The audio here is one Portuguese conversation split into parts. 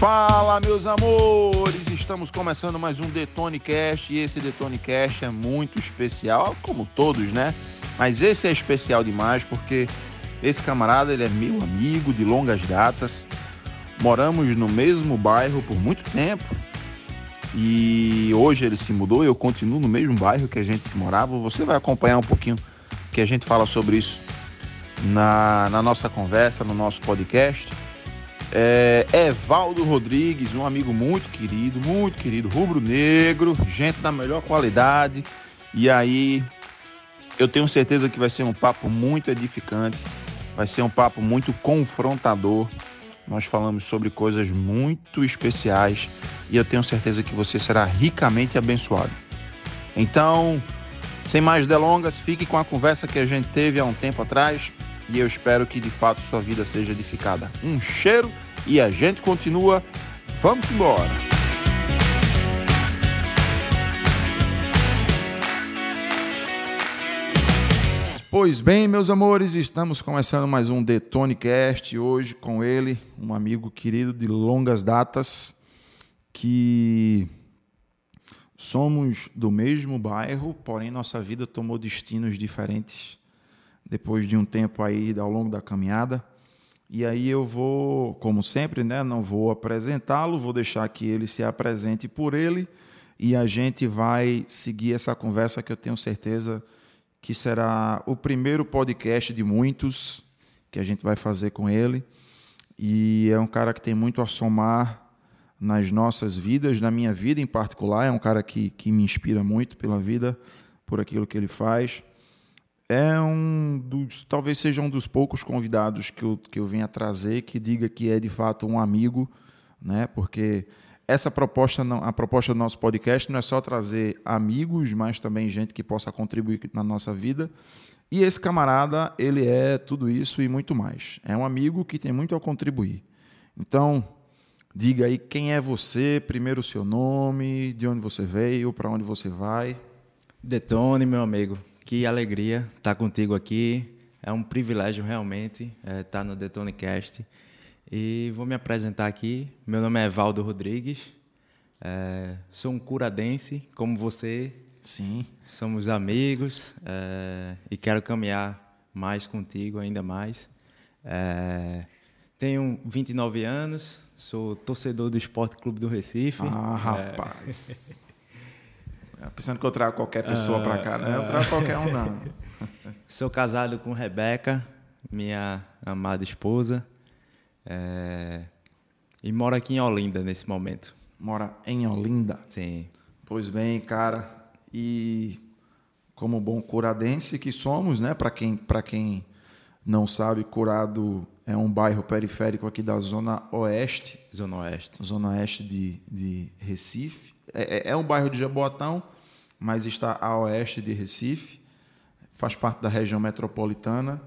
Fala, meus amores! Estamos começando mais um Detone Cast e esse Detone Cast é muito especial, como todos, né? Mas esse é especial demais porque esse camarada ele é meu amigo de longas datas. Moramos no mesmo bairro por muito tempo e hoje ele se mudou. Eu continuo no mesmo bairro que a gente morava. Você vai acompanhar um pouquinho que a gente fala sobre isso na, na nossa conversa, no nosso podcast. É, Evaldo Rodrigues, um amigo muito querido, muito querido, rubro-negro, gente da melhor qualidade. E aí, eu tenho certeza que vai ser um papo muito edificante, vai ser um papo muito confrontador. Nós falamos sobre coisas muito especiais e eu tenho certeza que você será ricamente abençoado. Então, sem mais delongas, fique com a conversa que a gente teve há um tempo atrás e eu espero que de fato sua vida seja edificada. Um cheiro e a gente continua. Vamos embora! Pois bem, meus amores, estamos começando mais um Detonecast hoje com ele, um amigo querido de longas datas, que somos do mesmo bairro, porém nossa vida tomou destinos diferentes depois de um tempo aí ao longo da caminhada. E aí eu vou, como sempre, né, não vou apresentá-lo, vou deixar que ele se apresente por ele e a gente vai seguir essa conversa que eu tenho certeza que será o primeiro podcast de muitos que a gente vai fazer com ele. E é um cara que tem muito a somar nas nossas vidas, na minha vida em particular. É um cara que, que me inspira muito pela vida, por aquilo que ele faz é um dos, talvez seja um dos poucos convidados que eu, que eu venha trazer que diga que é de fato um amigo, né? Porque essa proposta, não, a proposta do nosso podcast não é só trazer amigos, mas também gente que possa contribuir na nossa vida. E esse camarada, ele é tudo isso e muito mais. É um amigo que tem muito a contribuir. Então, diga aí quem é você, primeiro o seu nome, de onde você veio, para onde você vai. Detone, meu amigo. Que alegria estar contigo aqui. É um privilégio realmente é, estar no Detonecast. E vou me apresentar aqui. Meu nome é Evaldo Rodrigues. É, sou um curadense, como você. Sim. Somos amigos é, e quero caminhar mais contigo, ainda mais. É, tenho 29 anos, sou torcedor do Esporte Clube do Recife. Ah, rapaz. É, pensando que eu trago qualquer pessoa uh, para cá, né? Eu trago qualquer um, não. Sou casado com Rebeca, minha amada esposa. É... E moro aqui em Olinda nesse momento. Mora em Olinda? Sim. Pois bem, cara. E como bom curadense que somos, né? Para quem, quem não sabe, Curado é um bairro periférico aqui da Zona Oeste. Zona Oeste. Zona Oeste de, de Recife. É, é, é um bairro de Jaboatão, mas está a oeste de Recife, faz parte da região metropolitana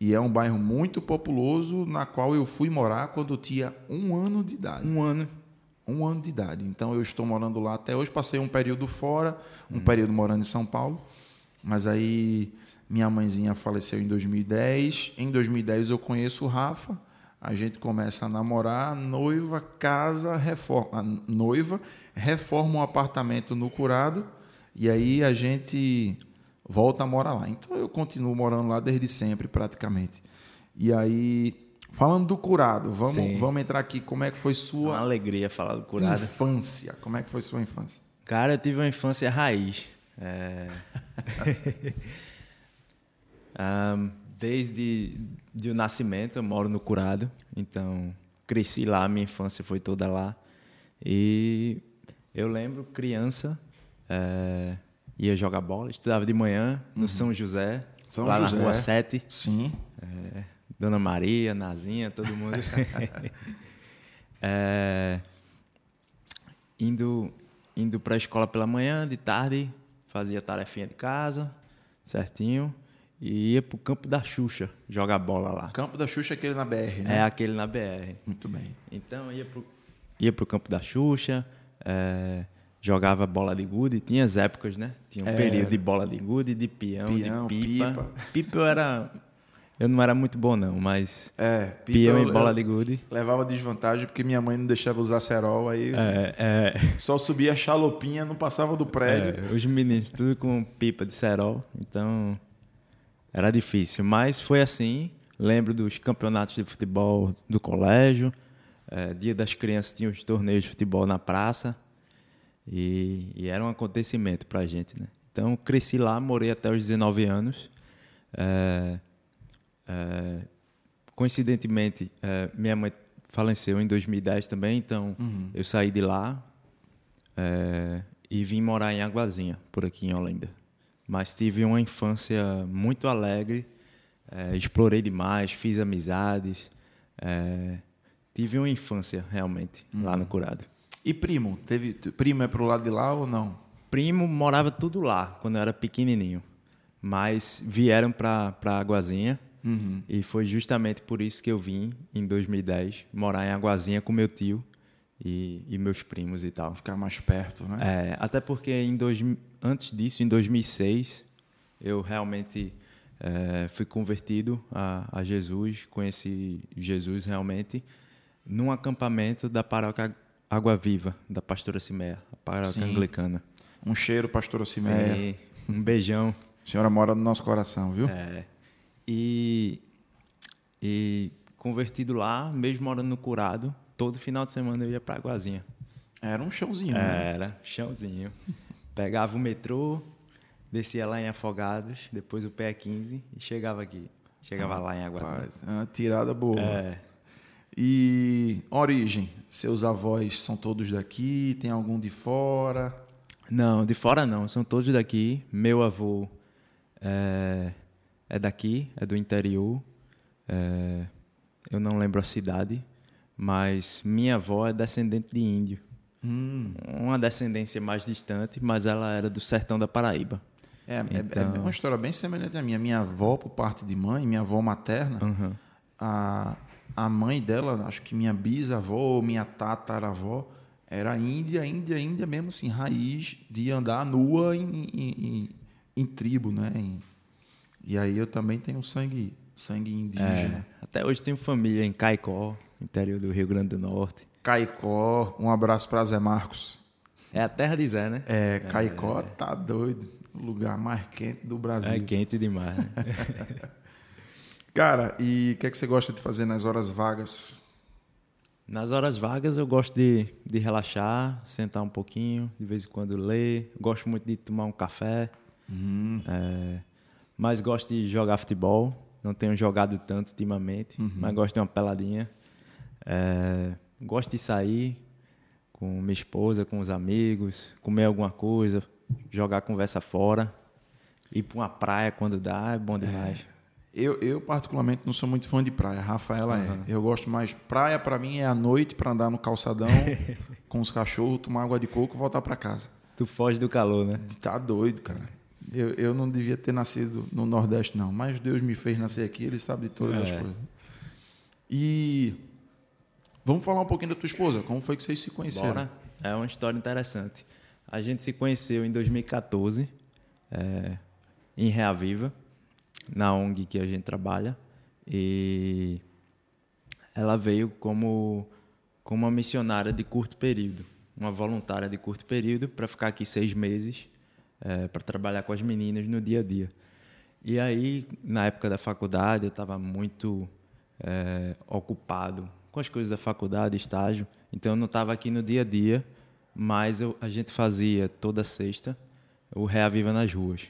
e é um bairro muito populoso na qual eu fui morar quando eu tinha um ano de idade. Um ano. Um ano de idade. Então eu estou morando lá até hoje. Passei um período fora, um uhum. período morando em São Paulo, mas aí minha mãezinha faleceu em 2010. Em 2010 eu conheço o Rafa. A gente começa a namorar, noiva, casa, reforma. noiva reforma um apartamento no Curado e aí a gente volta a morar lá. Então eu continuo morando lá desde sempre, praticamente. E aí, falando do Curado, vamos, vamos entrar aqui. Como é que foi sua. Uma alegria falar do Curado. Infância. Como é que foi sua infância? Cara, eu tive uma infância raiz. É... um, desde de o nascimento, eu moro no Curado, então cresci lá, minha infância foi toda lá. E eu lembro, criança, é, ia jogar bola, estudava de manhã no uhum. São José, São lá José. na Rua 7. Sim. É, Dona Maria, Nazinha, todo mundo. é, indo indo para a escola pela manhã, de tarde, fazia tarefinha de casa, certinho, e ia para o campo da Xuxa jogar bola lá. Campo da Xuxa é aquele na BR, né? É aquele na BR. Muito bem. Então ia para ia o campo da Xuxa, é, jogava bola de gude, tinha as épocas, né? Tinha um é. período de bola de gude, de peão, peão de pipa. pipa. Pipa eu era Eu não era muito bom, não, mas. É, pipa e bola de gude. Levava desvantagem porque minha mãe não deixava usar cerol, aí é, é... só subia a chalopinha, não passava do prédio. É, os meninos, tudo com pipa de cerol, então era difícil. Mas foi assim. Lembro dos campeonatos de futebol do colégio. É, dia das crianças tinha os torneios de futebol na praça. E, e era um acontecimento para a gente, né? Então, cresci lá, morei até os 19 anos. É, é, coincidentemente, é, minha mãe faleceu em 2010 também, então uhum. eu saí de lá é, e vim morar em Aguazinha, por aqui em Olinda. Mas tive uma infância muito alegre, é, explorei demais, fiz amizades, é, tive uma infância realmente uhum. lá no Curado. E primo? Teve primo é pro lado de lá ou não? Primo morava tudo lá quando eu era pequenininho, mas vieram para para Aguazinha Uhum. E foi justamente por isso que eu vim, em 2010, morar em Aguazinha com meu tio e, e meus primos e tal. Ficar mais perto, né? É, até porque em dois, antes disso, em 2006, eu realmente é, fui convertido a, a, Jesus, conheci Jesus realmente num acampamento da paróquia Água Viva, da pastora Cimeia, a paróquia Sim. anglicana. Um cheiro, pastora Cimeia. Sim, um beijão. A senhora mora no nosso coração, viu? É. E, e convertido lá, mesmo morando no Curado, todo final de semana eu ia para Aguazinha. Era um chãozinho, né? Era, chãozinho. Pegava o metrô, descia lá em Afogados, depois o pé 15 e chegava aqui. Chegava ah, lá em Aguazinha. Rapaz, é uma tirada boa. É. E origem, seus avós são todos daqui? Tem algum de fora? Não, de fora não, são todos daqui. Meu avô é, é daqui, é do interior. É, eu não lembro a cidade, mas minha avó é descendente de índio. Hum. Uma descendência mais distante, mas ela era do sertão da Paraíba. É, então... é, é uma história bem semelhante à minha. Minha avó, por parte de mãe, minha avó materna, uhum. a, a mãe dela, acho que minha bisavó minha tataravó, era índia, índia, índia mesmo, assim, raiz de andar nua em, em, em, em tribo, né? Em, e aí eu também tenho sangue, sangue indígena. É, até hoje tenho família em Caicó, interior do Rio Grande do Norte. Caicó, um abraço para Zé Marcos. É a terra de Zé, né? É, Caicó é. tá doido. O lugar mais quente do Brasil. É quente demais, né? Cara, e o que, é que você gosta de fazer nas horas vagas? Nas horas vagas eu gosto de, de relaxar, sentar um pouquinho, de vez em quando ler. Gosto muito de tomar um café. Uhum. É, mas gosto de jogar futebol. Não tenho jogado tanto ultimamente, uhum. mas gosto de uma peladinha. É, gosto de sair com minha esposa, com os amigos, comer alguma coisa, jogar conversa fora, ir para uma praia quando dá, é bom é. demais. É. Eu, eu, particularmente, não sou muito fã de praia. A Rafaela uhum. é. Eu gosto mais. Praia, para mim, é à noite para andar no calçadão com os cachorros, tomar água de coco e voltar para casa. Tu foge do calor, né? Tá doido, cara. Eu, eu não devia ter nascido no Nordeste, não. Mas Deus me fez nascer aqui, Ele sabe de todas é. as coisas. E vamos falar um pouquinho da tua esposa. Como foi que vocês se conheceram? Bora. É uma história interessante. A gente se conheceu em 2014, é, em Reaviva, na ONG que a gente trabalha. E ela veio como, como uma missionária de curto período, uma voluntária de curto período, para ficar aqui seis meses é, para trabalhar com as meninas no dia a dia. E aí, na época da faculdade, eu estava muito é, ocupado com as coisas da faculdade, estágio, então eu não estava aqui no dia a dia, mas eu, a gente fazia toda sexta o Reaviva nas Ruas,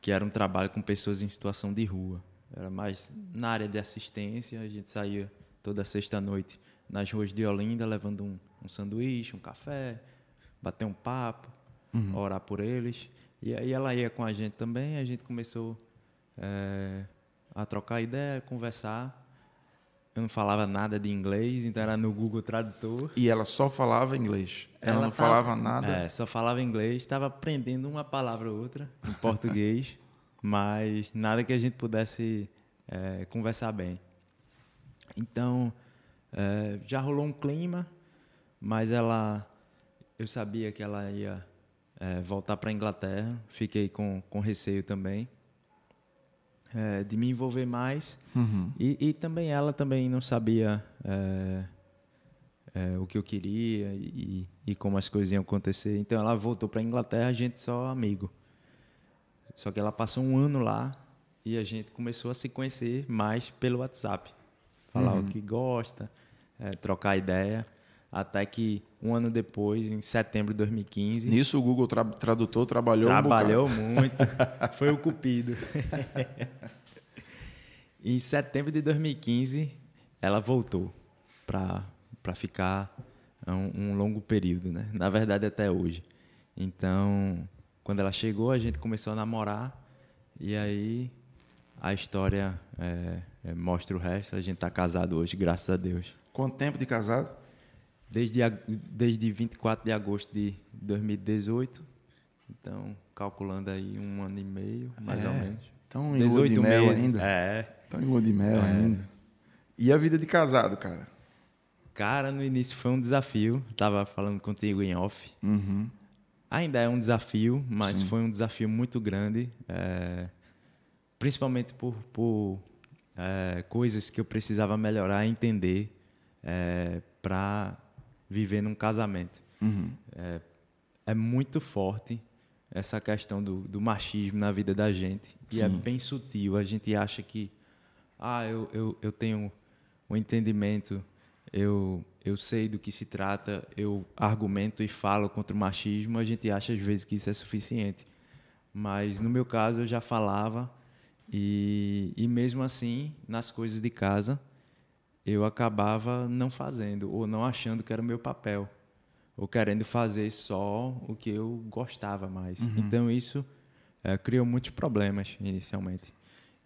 que era um trabalho com pessoas em situação de rua. Era mais na área de assistência, a gente saía toda sexta-noite nas ruas de Olinda, levando um, um sanduíche, um café, bater um papo, uhum. orar por eles. E aí ela ia com a gente também, a gente começou é, a trocar ideia, conversar. Eu não falava nada de inglês, então era no Google Tradutor. E ela só falava inglês? Ela, ela não tava, falava nada? É, só falava inglês, estava aprendendo uma palavra ou outra em português, mas nada que a gente pudesse é, conversar bem. Então, é, já rolou um clima, mas ela, eu sabia que ela ia é, voltar para a Inglaterra. Fiquei com, com receio também. É, de me envolver mais. Uhum. E, e também ela também não sabia é, é, o que eu queria e, e como as coisas iam acontecer. Então ela voltou para a Inglaterra, a gente só amigo. Só que ela passou um ano lá e a gente começou a se conhecer mais pelo WhatsApp. Falar Uhum. o que gosta, é, trocar ideia. Até que um ano depois, em setembro de 2015, Nisso o Google Tra- Tradutor trabalhou um Trabalhou muito. Foi o cupido. em setembro de 2015, ela voltou para ficar um, um longo período, né? Na verdade, até hoje. Então, quando ela chegou, a gente começou a namorar. E aí, a história é, é, mostra o resto. A gente está casado hoje, graças a Deus. Quanto tempo de casado? Desde, desde 24 de agosto de 2018. Então, calculando aí um ano e meio, mais É, ou menos. Estão em lua de 18 mel meses. ainda? É. Estão em lua de mel É. ainda. E a vida de casado, cara? Cara, no início foi um desafio. Tava falando contigo em off. Uhum. Ainda é um desafio, mas Sim. foi um desafio muito grande. é, principalmente por, por é, coisas que eu precisava melhorar e entender para viver num casamento. Uhum. É, é muito forte essa questão do, do machismo na vida da gente. E é Sim. bem sutil. A gente acha que, ah, eu, eu, eu tenho um entendimento, eu, eu sei do que se trata, eu argumento e falo contra o machismo. A gente acha às vezes que isso é suficiente. Mas no meu caso eu já falava e, e mesmo assim, nas coisas de casa, eu acabava não fazendo ou não achando que era o meu papel ou querendo fazer só o que eu gostava mais. Então isso eh, criou muitos problemas inicialmente.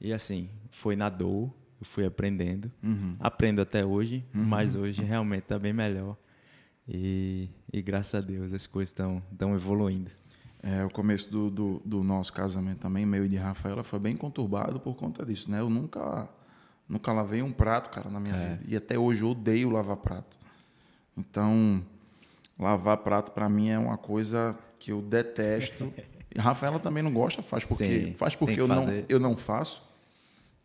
E assim, foi na dor, eu fui aprendendo. Uhum. Aprendo até hoje, mas hoje realmente está bem melhor. E, e graças a Deus as coisas estão estão evoluindo. É, o começo do, do, do nosso casamento também, meu e de Rafaela, foi bem conturbado por conta disso, né? Eu nunca, nunca lavei um prato, cara, na minha vida. E até hoje eu odeio lavar prato. Então, lavar prato para mim é uma coisa que eu detesto. E Rafaela também não gosta, faz porque, Sim, faz porque eu não, eu não faço.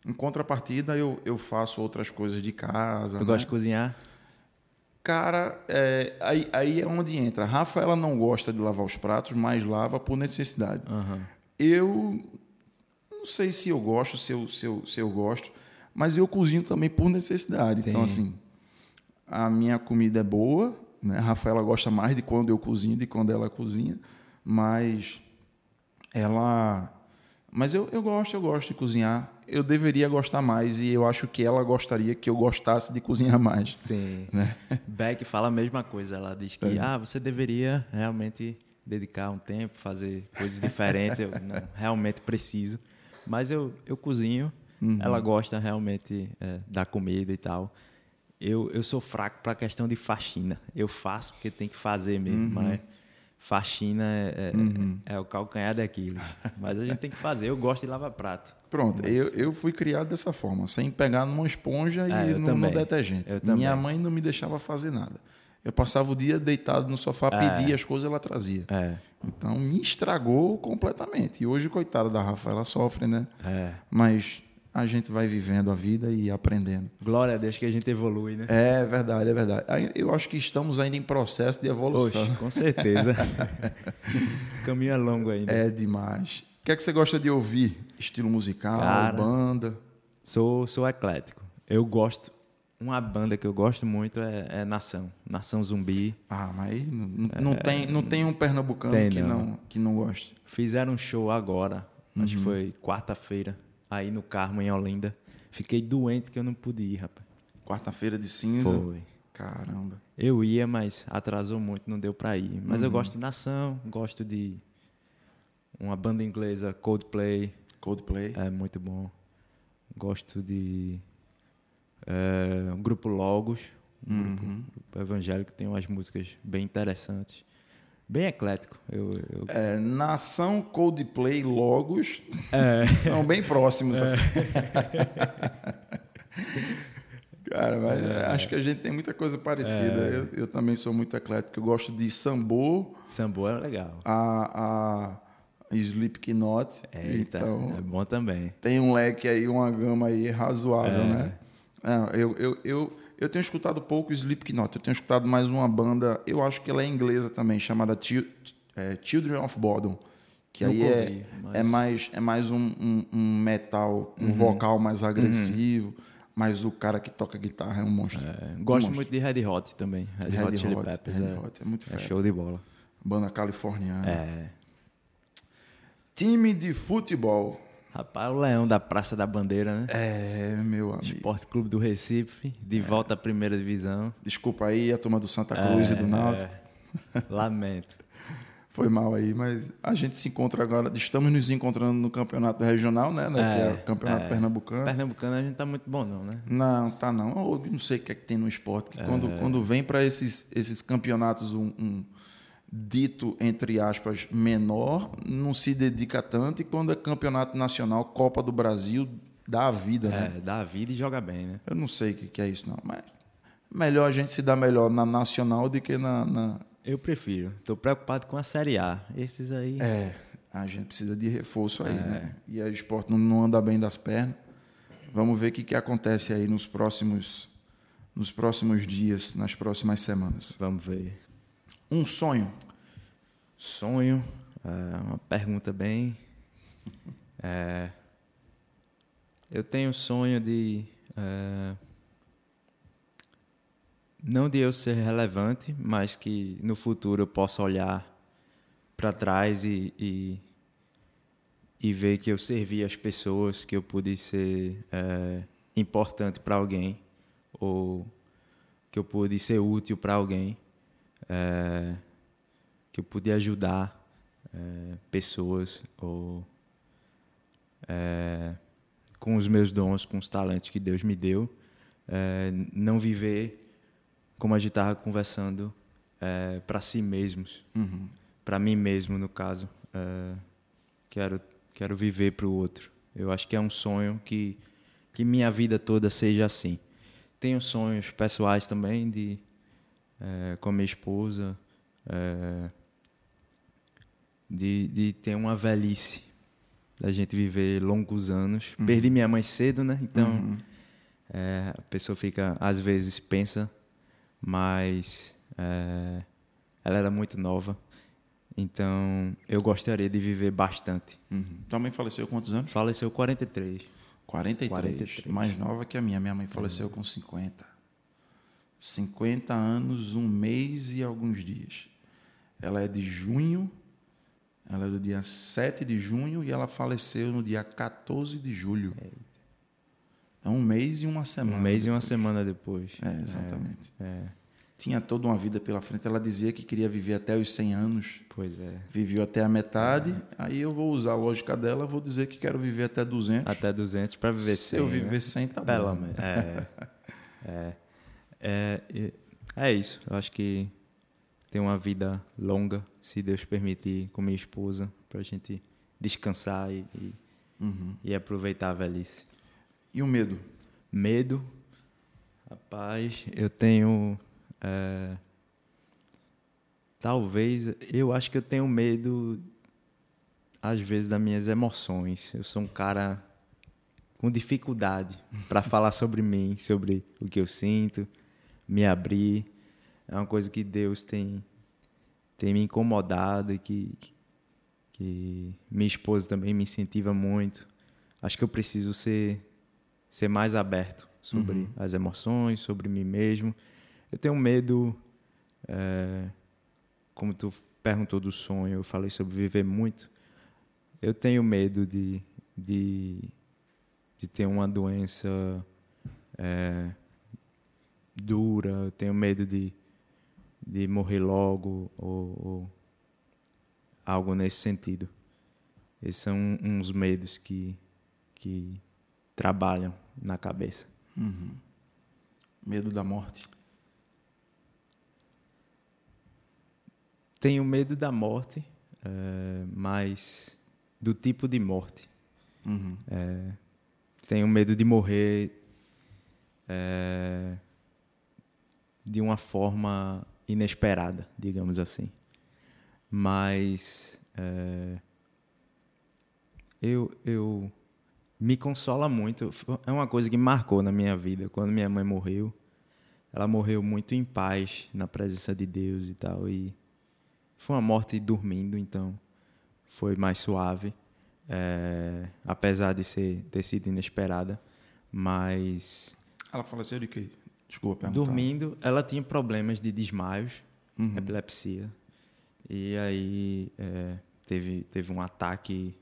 Em contrapartida, eu, eu faço outras coisas de casa. Tu né? gosta de cozinhar? Cara, é, aí, aí é onde entra. A Rafaela não gosta de lavar os pratos, mas lava por necessidade. Aham. Eu não sei se eu gosto, se eu, se eu, se eu gosto, mas eu cozinho também por necessidade. Então, Sim. assim, a minha comida é boa, né? A Rafaela gosta mais de quando eu cozinho, de quando ela cozinha, mas ela. Mas eu, eu gosto, eu gosto de cozinhar. Eu deveria gostar mais e eu acho que ela gostaria que eu gostasse de cozinhar mais. Sim. Né? Beck fala a mesma coisa. Ela diz que ah, você deveria realmente dedicar um tempo, fazer coisas diferentes. Eu não, realmente preciso. Mas eu, eu cozinho. Ela gosta realmente é, da comida e tal. Eu, eu sou fraco para a questão de faxina. Eu faço porque tem que fazer mesmo, mas faxina é, é, é o calcanhar daquilo. Mas a gente tem que fazer. Eu gosto de lavar prato. Pronto, eu, eu fui criado dessa forma, sem pegar numa esponja É, e no, no detergente. Minha mãe não me deixava fazer nada. Eu passava o dia deitado no sofá, pedia as coisas, ela trazia. É, Então me estragou completamente. E hoje, coitada da Rafa, ela sofre, né? é. Mas a gente vai vivendo a vida e aprendendo. Glória a Deus que a gente evolui, né? É verdade, é verdade. Eu acho que estamos ainda em processo de evolução. Oxe, com certeza. o caminho é longo ainda. É demais. O que é que você gosta de ouvir? Estilo musical, Cara. banda? Sou, sou eclético. Eu gosto. Uma banda que eu gosto muito é, é Nação. Nação Zumbi. Ah, mas aí não, não tem, não tem um pernambucano Tem, que, não. não, que não goste. Fizeram um show agora. Acho Uhum. que foi quarta-feira. Aí no Carmo, em Olinda. Fiquei doente que eu não pude ir, rapaz. Quarta-feira de cinza. Foi. Caramba. Eu ia, mas atrasou muito, não deu pra ir. Mas Uhum. eu gosto de Nação, gosto de uma banda inglesa, Coldplay. Coldplay. É muito bom. Gosto de é, um grupo Logos, um Uhum. grupo evangélico tem umas músicas bem interessantes. Bem eclético. Eu, eu- É, nação Coldplay Logos É. são bem próximos. assim. Cara, mas acho que a gente tem muita coisa parecida. Eu, eu também sou muito eclético. Eu gosto de sambô, Sambo é legal. a, a Slipknot. Eita, então, é bom também. tem um leque aí, uma gama aí razoável, né? Não, eu, eu, eu, eu tenho escutado pouco Slipknot. Eu tenho escutado mais uma banda, eu acho que ela é inglesa também, chamada Chil- é, Children of Bodom. Que aí é, mas- é mais, é mais um, um- um metal, um vocal mais agressivo, mas o cara que toca guitarra é um monstro. É, Um gosto monstro. muito de Red Hot também. Red, Red Hot Chili Hot, Peppers. Red é, Hot, é muito é fera. show de bola. Banda californiana. É. Time de futebol. Rapaz, o Leão da Praça da Bandeira, né? É, meu amigo. Esporte Clube do Recife, de volta à primeira divisão. Desculpa aí a turma do Santa Cruz e do Náutico. É, Lamento. Foi mal aí, mas a gente se encontra agora. Estamos nos encontrando no campeonato regional, né? né, que é o campeonato é. pernambucano. Pernambucano a gente tá muito bom, não, né? Não, tá não. Não sei o que é que tem no esporte. Que quando, É. quando vem para esses, esses campeonatos um, um dito, entre aspas, menor, não se dedica tanto. E quando é campeonato nacional, Copa do Brasil, dá a vida, né? É, dá a vida e joga bem, né? Eu não sei o que que é isso, não. Mas melhor a gente se dar melhor na nacional do que na. na- Eu prefiro. Tô preocupado com a Série A. Esses aí. É, a gente precisa de reforço aí, né? E o esporte não, não anda bem das pernas. Vamos ver o que, que acontece aí nos próximos, nos próximos dias, nas próximas semanas. Vamos ver. Um sonho. Sonho. É uma pergunta bem. É, eu tenho sonho de. é, não de eu ser relevante, mas que no futuro eu possa olhar para trás e, e, e ver que eu servi as pessoas, que eu pude ser é, importante para alguém, ou que eu pude ser útil para alguém, é, que eu pude ajudar é, pessoas, ou é, com os meus dons, com os talentos que Deus me deu, é, não viver como a gente estava conversando para si mesmos, Uhum. para mim mesmo no caso, é, quero quero viver para o outro. Eu acho que é um sonho que que minha vida toda seja assim. Tenho sonhos pessoais também de é, com a minha esposa, é, de, de ter uma velhice, da gente viver longos anos. Perdi minha mãe cedo, né? Então Uhum. é, a pessoa fica, às vezes, pensa, mas é, ela era muito nova. Então eu gostaria de viver bastante. Uhum. Tua mãe faleceu quantos anos? Faleceu 43. 43. 43. Mais nova que a minha. Minha mãe faleceu com 50. 50 anos, um mês e alguns dias. Ela é de junho, ela é do dia 7 de junho e ela faleceu no dia 14 de julho. É um mês e uma semana. um mês e uma depois. semana depois. É, exatamente. É, Tinha toda uma vida pela frente. Ela dizia que queria viver até os 100 anos. pois é. Viveu até a metade. Aí eu vou usar a lógica dela, vou dizer que quero viver até 200. Até 200 para viver Se 100. eu né? viver 100, tá Pelo bom. menos. É, é, é, é isso. Eu acho que ter uma vida longa, se Deus permitir, com minha esposa, para a gente descansar e, e, Uhum. e aproveitar a velhice. E o medo? Medo, rapaz, eu tenho. é, talvez, eu acho que eu tenho medo, às vezes, das minhas emoções. Eu sou um cara com dificuldade para falar sobre mim, sobre o que eu sinto, me abrir. É uma coisa que Deus tem, tem me incomodado e que, que minha esposa também me incentiva muito. Acho que eu preciso ser ser mais aberto sobre as emoções, sobre mim mesmo. Eu tenho medo, é, como tu perguntou do sonho, eu falei sobre viver muito. Eu tenho medo de, de, de ter uma doença é, dura, eu tenho medo de, de morrer logo ou, ou algo nesse sentido. Esses são uns medos que, que trabalham na cabeça. Uhum. Medo da morte. Tenho medo da morte, eh, mas do tipo de morte. Uhum. Eh, tenho medo de morrer eh, de uma forma inesperada, digamos assim. Mas eh, eu, eu me consola muito. É uma coisa que marcou na minha vida. Quando minha mãe morreu, ela morreu muito em paz, na presença de Deus e tal. E foi uma morte dormindo, então foi mais suave, é, apesar de ser, ter sido inesperada. Mas. Ela faleceu de quê? Desculpa perguntar. Dormindo, ela tinha problemas de desmaios, uhum. epilepsia. E aí é, teve, teve um ataque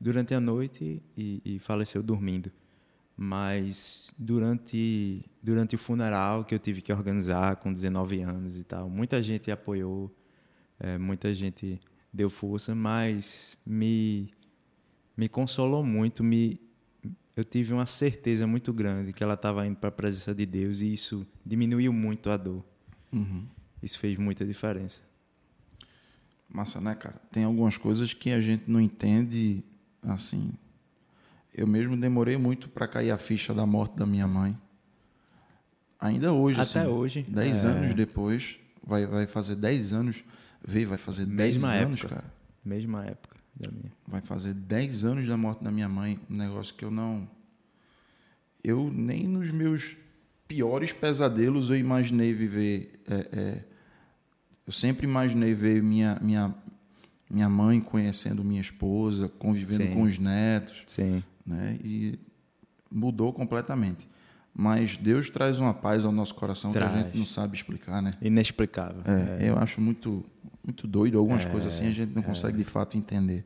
durante a noite e, e, faleceu dormindo. Mas durante, durante o funeral que eu tive que organizar com 19 anos e tal, muita gente apoiou, é, muita gente deu força, mas me, me consolou muito, me, eu tive uma certeza muito grande que ela estava indo para a presença de Deus e isso diminuiu muito a dor. Uhum. Isso fez muita diferença. Massa, né, cara? Tem algumas coisas que a gente não entende assim. Eu mesmo demorei muito para cair a ficha da morte da minha mãe. Ainda hoje, Até assim, hoje. Dez é... anos depois, vai, vai fazer dez anos. Vê, vai fazer dez anos, cara. Mesma época da minha. Vai fazer dez anos da morte da minha mãe. Um negócio que eu não. Eu nem nos meus piores pesadelos eu imaginei viver. É, é, eu sempre imaginei ver minha, minha, minha mãe conhecendo minha esposa, convivendo Sim. com os netos. Sim. Né? E mudou completamente. Mas Deus traz uma paz ao nosso coração traz. que a gente não sabe explicar, né? Inexplicável. É, é. Eu acho muito, muito doido. Algumas é, coisas assim a gente não é. consegue de fato entender.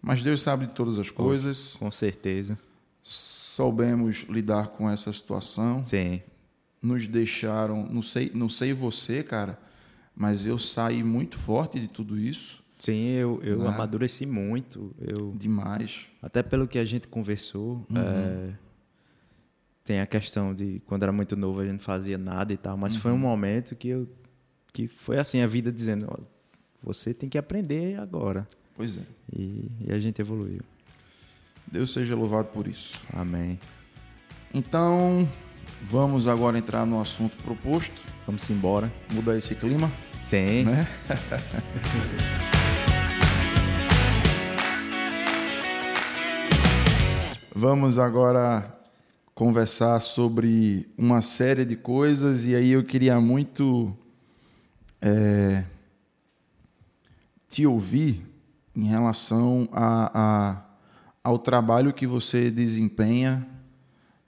Mas Deus sabe de todas as coisas. Com certeza. Soubemos lidar com essa situação. Sim. Nos deixaram, não sei, não sei você, cara, mas eu saí muito forte de tudo isso. Sim, eu, eu né? amadureci muito. Eu, Demais. Até pelo que a gente conversou, uhum. é, tem a questão de quando era muito novo a gente não fazia nada e tal, mas uhum. foi um momento que eu que foi assim a vida dizendo, ó, você tem que aprender agora. Pois é. E, e a gente evoluiu. Deus seja louvado por isso. Amém. Então, vamos agora entrar no assunto proposto. Vamos embora. Mudar esse clima. Sim. Né? Vamos agora conversar sobre uma série de coisas e aí eu queria muito é, te ouvir em relação a, a, ao trabalho que você desempenha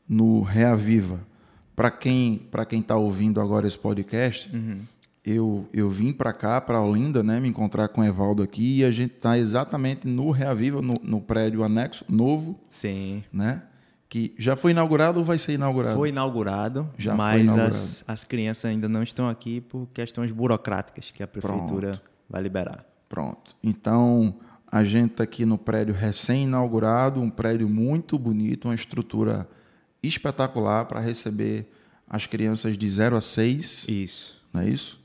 no Reaviva. Para quem para quem está ouvindo agora esse podcast, uhum eu, eu vim para cá, para Olinda, né, me encontrar com o Evaldo aqui e a gente está exatamente no Reaviva, no, no, prédio anexo novo. Sim. Né? Que já foi inaugurado ou vai ser inaugurado? Foi inaugurado, já mas inaugurado. As, as crianças ainda não estão aqui por questões burocráticas que a prefeitura Pronto. vai liberar. Pronto. Então, a gente está aqui no prédio recém-inaugurado, um prédio muito bonito, uma estrutura espetacular para receber as crianças de 0 a 6. Isso. Não é isso?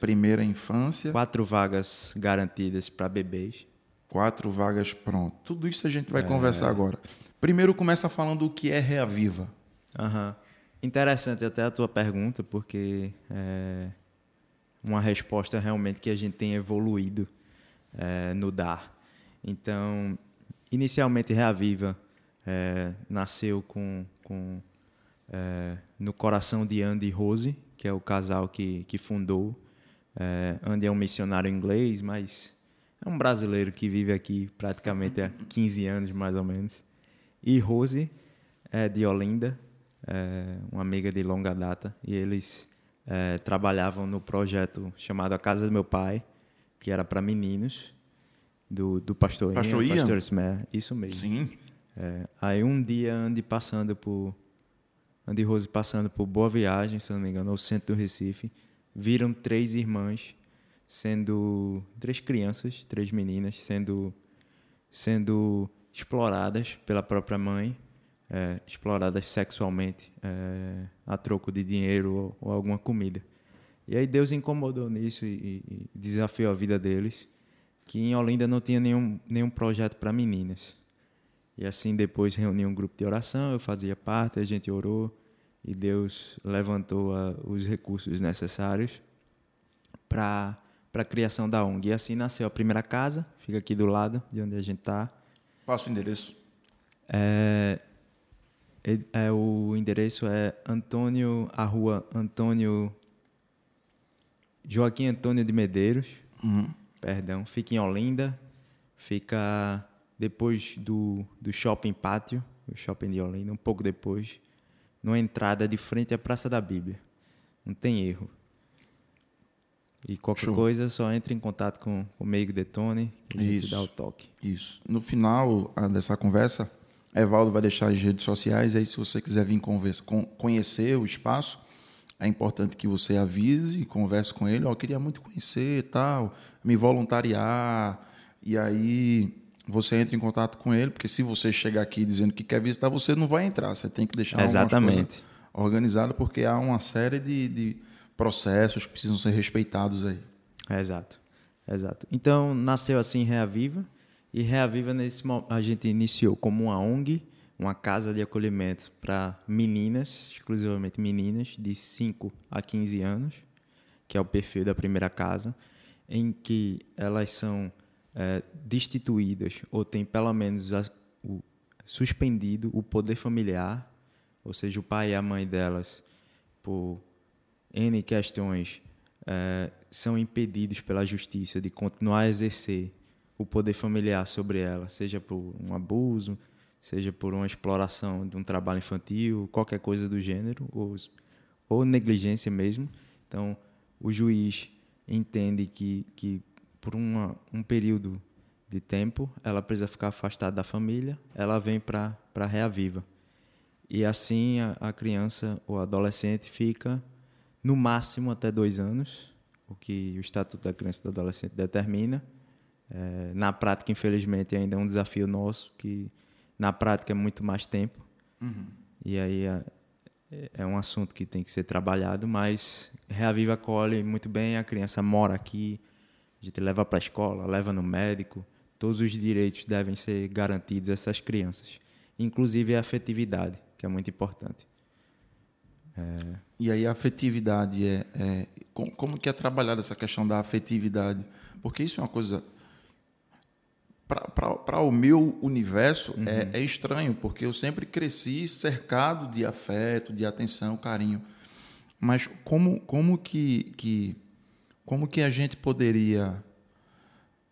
Primeira infância. Quatro vagas garantidas para bebês. Quatro vagas, pronto. Tudo isso a gente vai é... conversar agora. Primeiro começa falando o que é Reaviva. Uhum. Interessante até a tua pergunta, porque é uma resposta realmente que a gente tem evoluído é, no dar. Então, inicialmente Reaviva é, nasceu com, com é, no coração de Andy e Rose, que é o casal que, que fundou é, Andy é um missionário inglês, mas é um brasileiro que vive aqui praticamente há 15 anos, mais ou menos. E Rose é de Olinda, é uma amiga de longa data, e eles é, trabalhavam no projeto chamado A Casa do Meu Pai, que era para meninos, do, do pastor, pastor Ian, pastor Smer, isso mesmo. Sim. É, aí um dia Andy passando por Andy Rose passando por Boa Viagem, se não me engano, ao centro do Recife, viram três irmãs sendo três crianças, três meninas sendo sendo exploradas pela própria mãe, é, exploradas sexualmente é, a troco de dinheiro ou, ou, alguma comida. E aí Deus incomodou nisso e, e, desafiou a vida deles, que em Olinda não tinha nenhum nenhum projeto para meninas. E assim depois reuniu um grupo de oração, eu fazia parte, a gente orou e Deus levantou a, os recursos necessários para a criação da ONG. E assim nasceu a primeira casa, fica aqui do lado de onde a gente está. Passa o endereço. É, é, é, o endereço é Antônio, a rua Antônio Joaquim Antônio de Medeiros, Uhum. perdão, fica em Olinda, fica depois do, do Shopping Pátio, o Shopping de Olinda, um pouco depois, numa entrada de frente à Praça da Bíblia. Não tem erro. E qualquer Show. coisa, só entre em contato com, o Meigo Detone e a gente Isso. dá o toque. Isso. No final ah, dessa conversa, Evaldo vai deixar as redes sociais. Aí, se você quiser vir conversa, con- conhecer o espaço, é importante que você avise e converse com ele. Ó, eu queria muito conhecer e tal, me voluntariar. E aí você entra em contato com ele, porque se você chegar aqui dizendo que quer visitar, você não vai entrar. Você tem que deixar Exatamente. coisas organizadas, porque há uma série de, de processos que precisam ser respeitados aí. É, Exato, exato. Então nasceu assim Reaviva e Reaviva nesse a gente iniciou como uma ONG, uma casa de acolhimento para meninas, exclusivamente meninas de 5 a 15 anos, que é o perfil da primeira casa, em que elas são eh, destituídas ou têm pelo menos a- o- suspendido o poder familiar, ou seja, o pai e a mãe delas por N questões eh, são impedidos pela justiça de continuar a exercer o poder familiar sobre ela, seja por um abuso, seja por uma exploração de um trabalho infantil, qualquer coisa do gênero, ou, ou negligência mesmo. Então, o juiz entende que, que por uma, um período de tempo ela precisa ficar afastada da família, ela vem para Reaviva. E assim a, a criança ou adolescente fica no máximo até dois anos, o que o Estatuto da Criança e do Adolescente determina. É, na prática, infelizmente, ainda é um desafio nosso, que na prática é muito mais tempo. E aí é, é um assunto que tem que ser trabalhado, mas Reaviva acolhe muito bem, a criança mora aqui, a gente leva para a escola, leva no médico, todos os direitos devem ser garantidos a essas crianças, inclusive a afetividade, que é muito importante. E aí a afetividade é, é como, como que é trabalhada essa questão da afetividade? Porque isso é uma coisa para o meu universo é, é estranho, porque eu sempre cresci cercado de afeto, de atenção, carinho. Mas como como que, que como que a gente poderia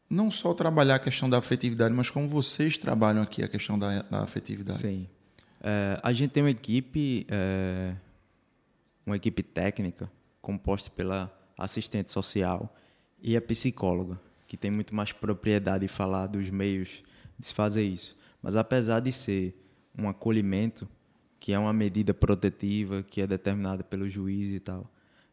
não só trabalhar a questão da afetividade, mas como vocês trabalham aqui a questão da, da afetividade? Sim. É, a gente tem uma equipe, é, uma equipe técnica composta pela assistente social e a psicóloga, que tem muito mais propriedade de falar dos meios de se fazer isso. Mas apesar de ser um acolhimento, que é uma medida protetiva, que é determinada pelo juiz e tal,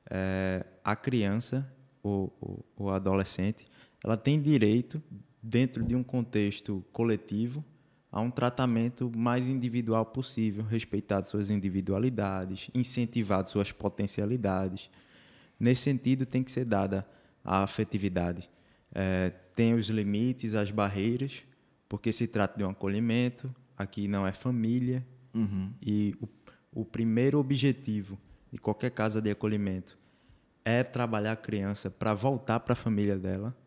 é, a criança ou, ou adolescente, ela tem direito, dentro de um contexto coletivo, a um tratamento mais individual possível, respeitado suas individualidades, incentivado suas potencialidades. Nesse sentido, tem que ser dada a afetividade. É, tem os limites, as barreiras, porque se trata de um acolhimento, aqui não é família, e o, o primeiro objetivo de qualquer casa de acolhimento é trabalhar a criança para voltar para a família dela.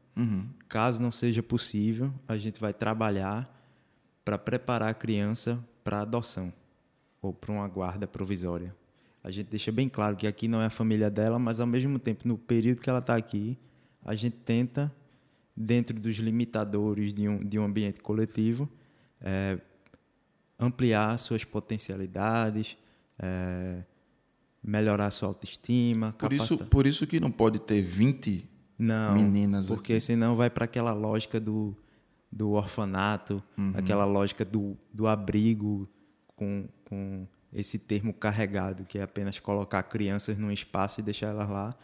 Caso não seja possível, a gente vai trabalhar para preparar a criança para adoção ou para uma guarda provisória. A gente deixa bem claro que aqui não é a família dela, mas ao mesmo tempo, no período que ela está aqui, a gente tenta, dentro dos limitadores de um, de um ambiente coletivo, eh, ampliar suas potencialidades, eh, melhorar sua autoestima, Por isso, capacitar- por isso que não pode ter 20 não, meninas porque aqui. senão vai para aquela lógica do, do orfanato, Uhum. aquela lógica do, do abrigo com, com esse termo carregado, que é apenas colocar crianças num espaço e deixar elas lá,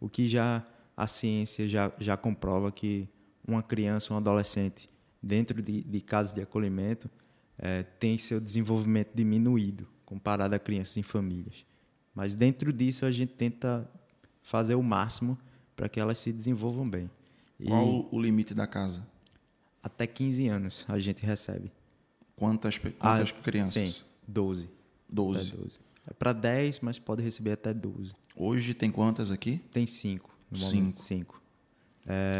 o que já a ciência já, já comprova que uma criança, um adolescente, dentro de, de casas de acolhimento, eh, tem seu desenvolvimento diminuído comparado a crianças em famílias. Mas dentro disso a gente tenta fazer o máximo para que elas se desenvolvam bem. E Qual o limite da casa? Até 15 anos a gente recebe. Quantas, quantas crianças? Ah, Sim, 12. 12. Até 12. É para 10, mas pode receber até 12. Hoje tem quantas aqui? Tem 5, no momento 5.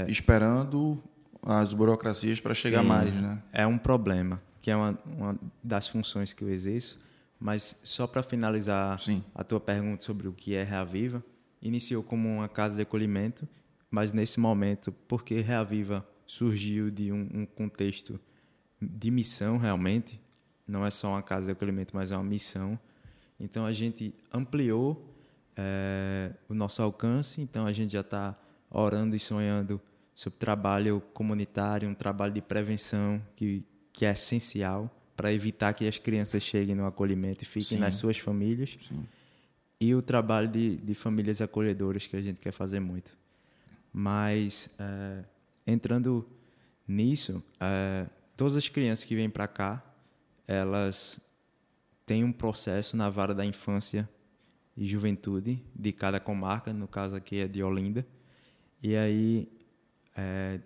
Esperando as burocracias para chegar Sim, mais, né? É um problema, que é uma, uma das funções que eu exerço. Mas só para finalizar Sim. a tua pergunta sobre o que é Reaviva, iniciou como uma casa de acolhimento, mas nesse momento, porque Reaviva surgiu de um, um contexto de missão realmente, não é só uma casa de acolhimento, mas é uma missão. Então a gente ampliou eh, o nosso alcance, então a gente já está orando e sonhando sobre trabalho comunitário, um trabalho de prevenção que, que é essencial para evitar que as crianças cheguem no acolhimento e fiquem Sim. nas suas famílias. Sim. E o trabalho de, de famílias acolhedoras que a gente quer fazer muito. Mas, eh, entrando nisso, eh, todas as crianças que vêm para cá, elas têm um processo na vara da infância e juventude de cada comarca, no caso aqui é de Olinda. E aí, eh,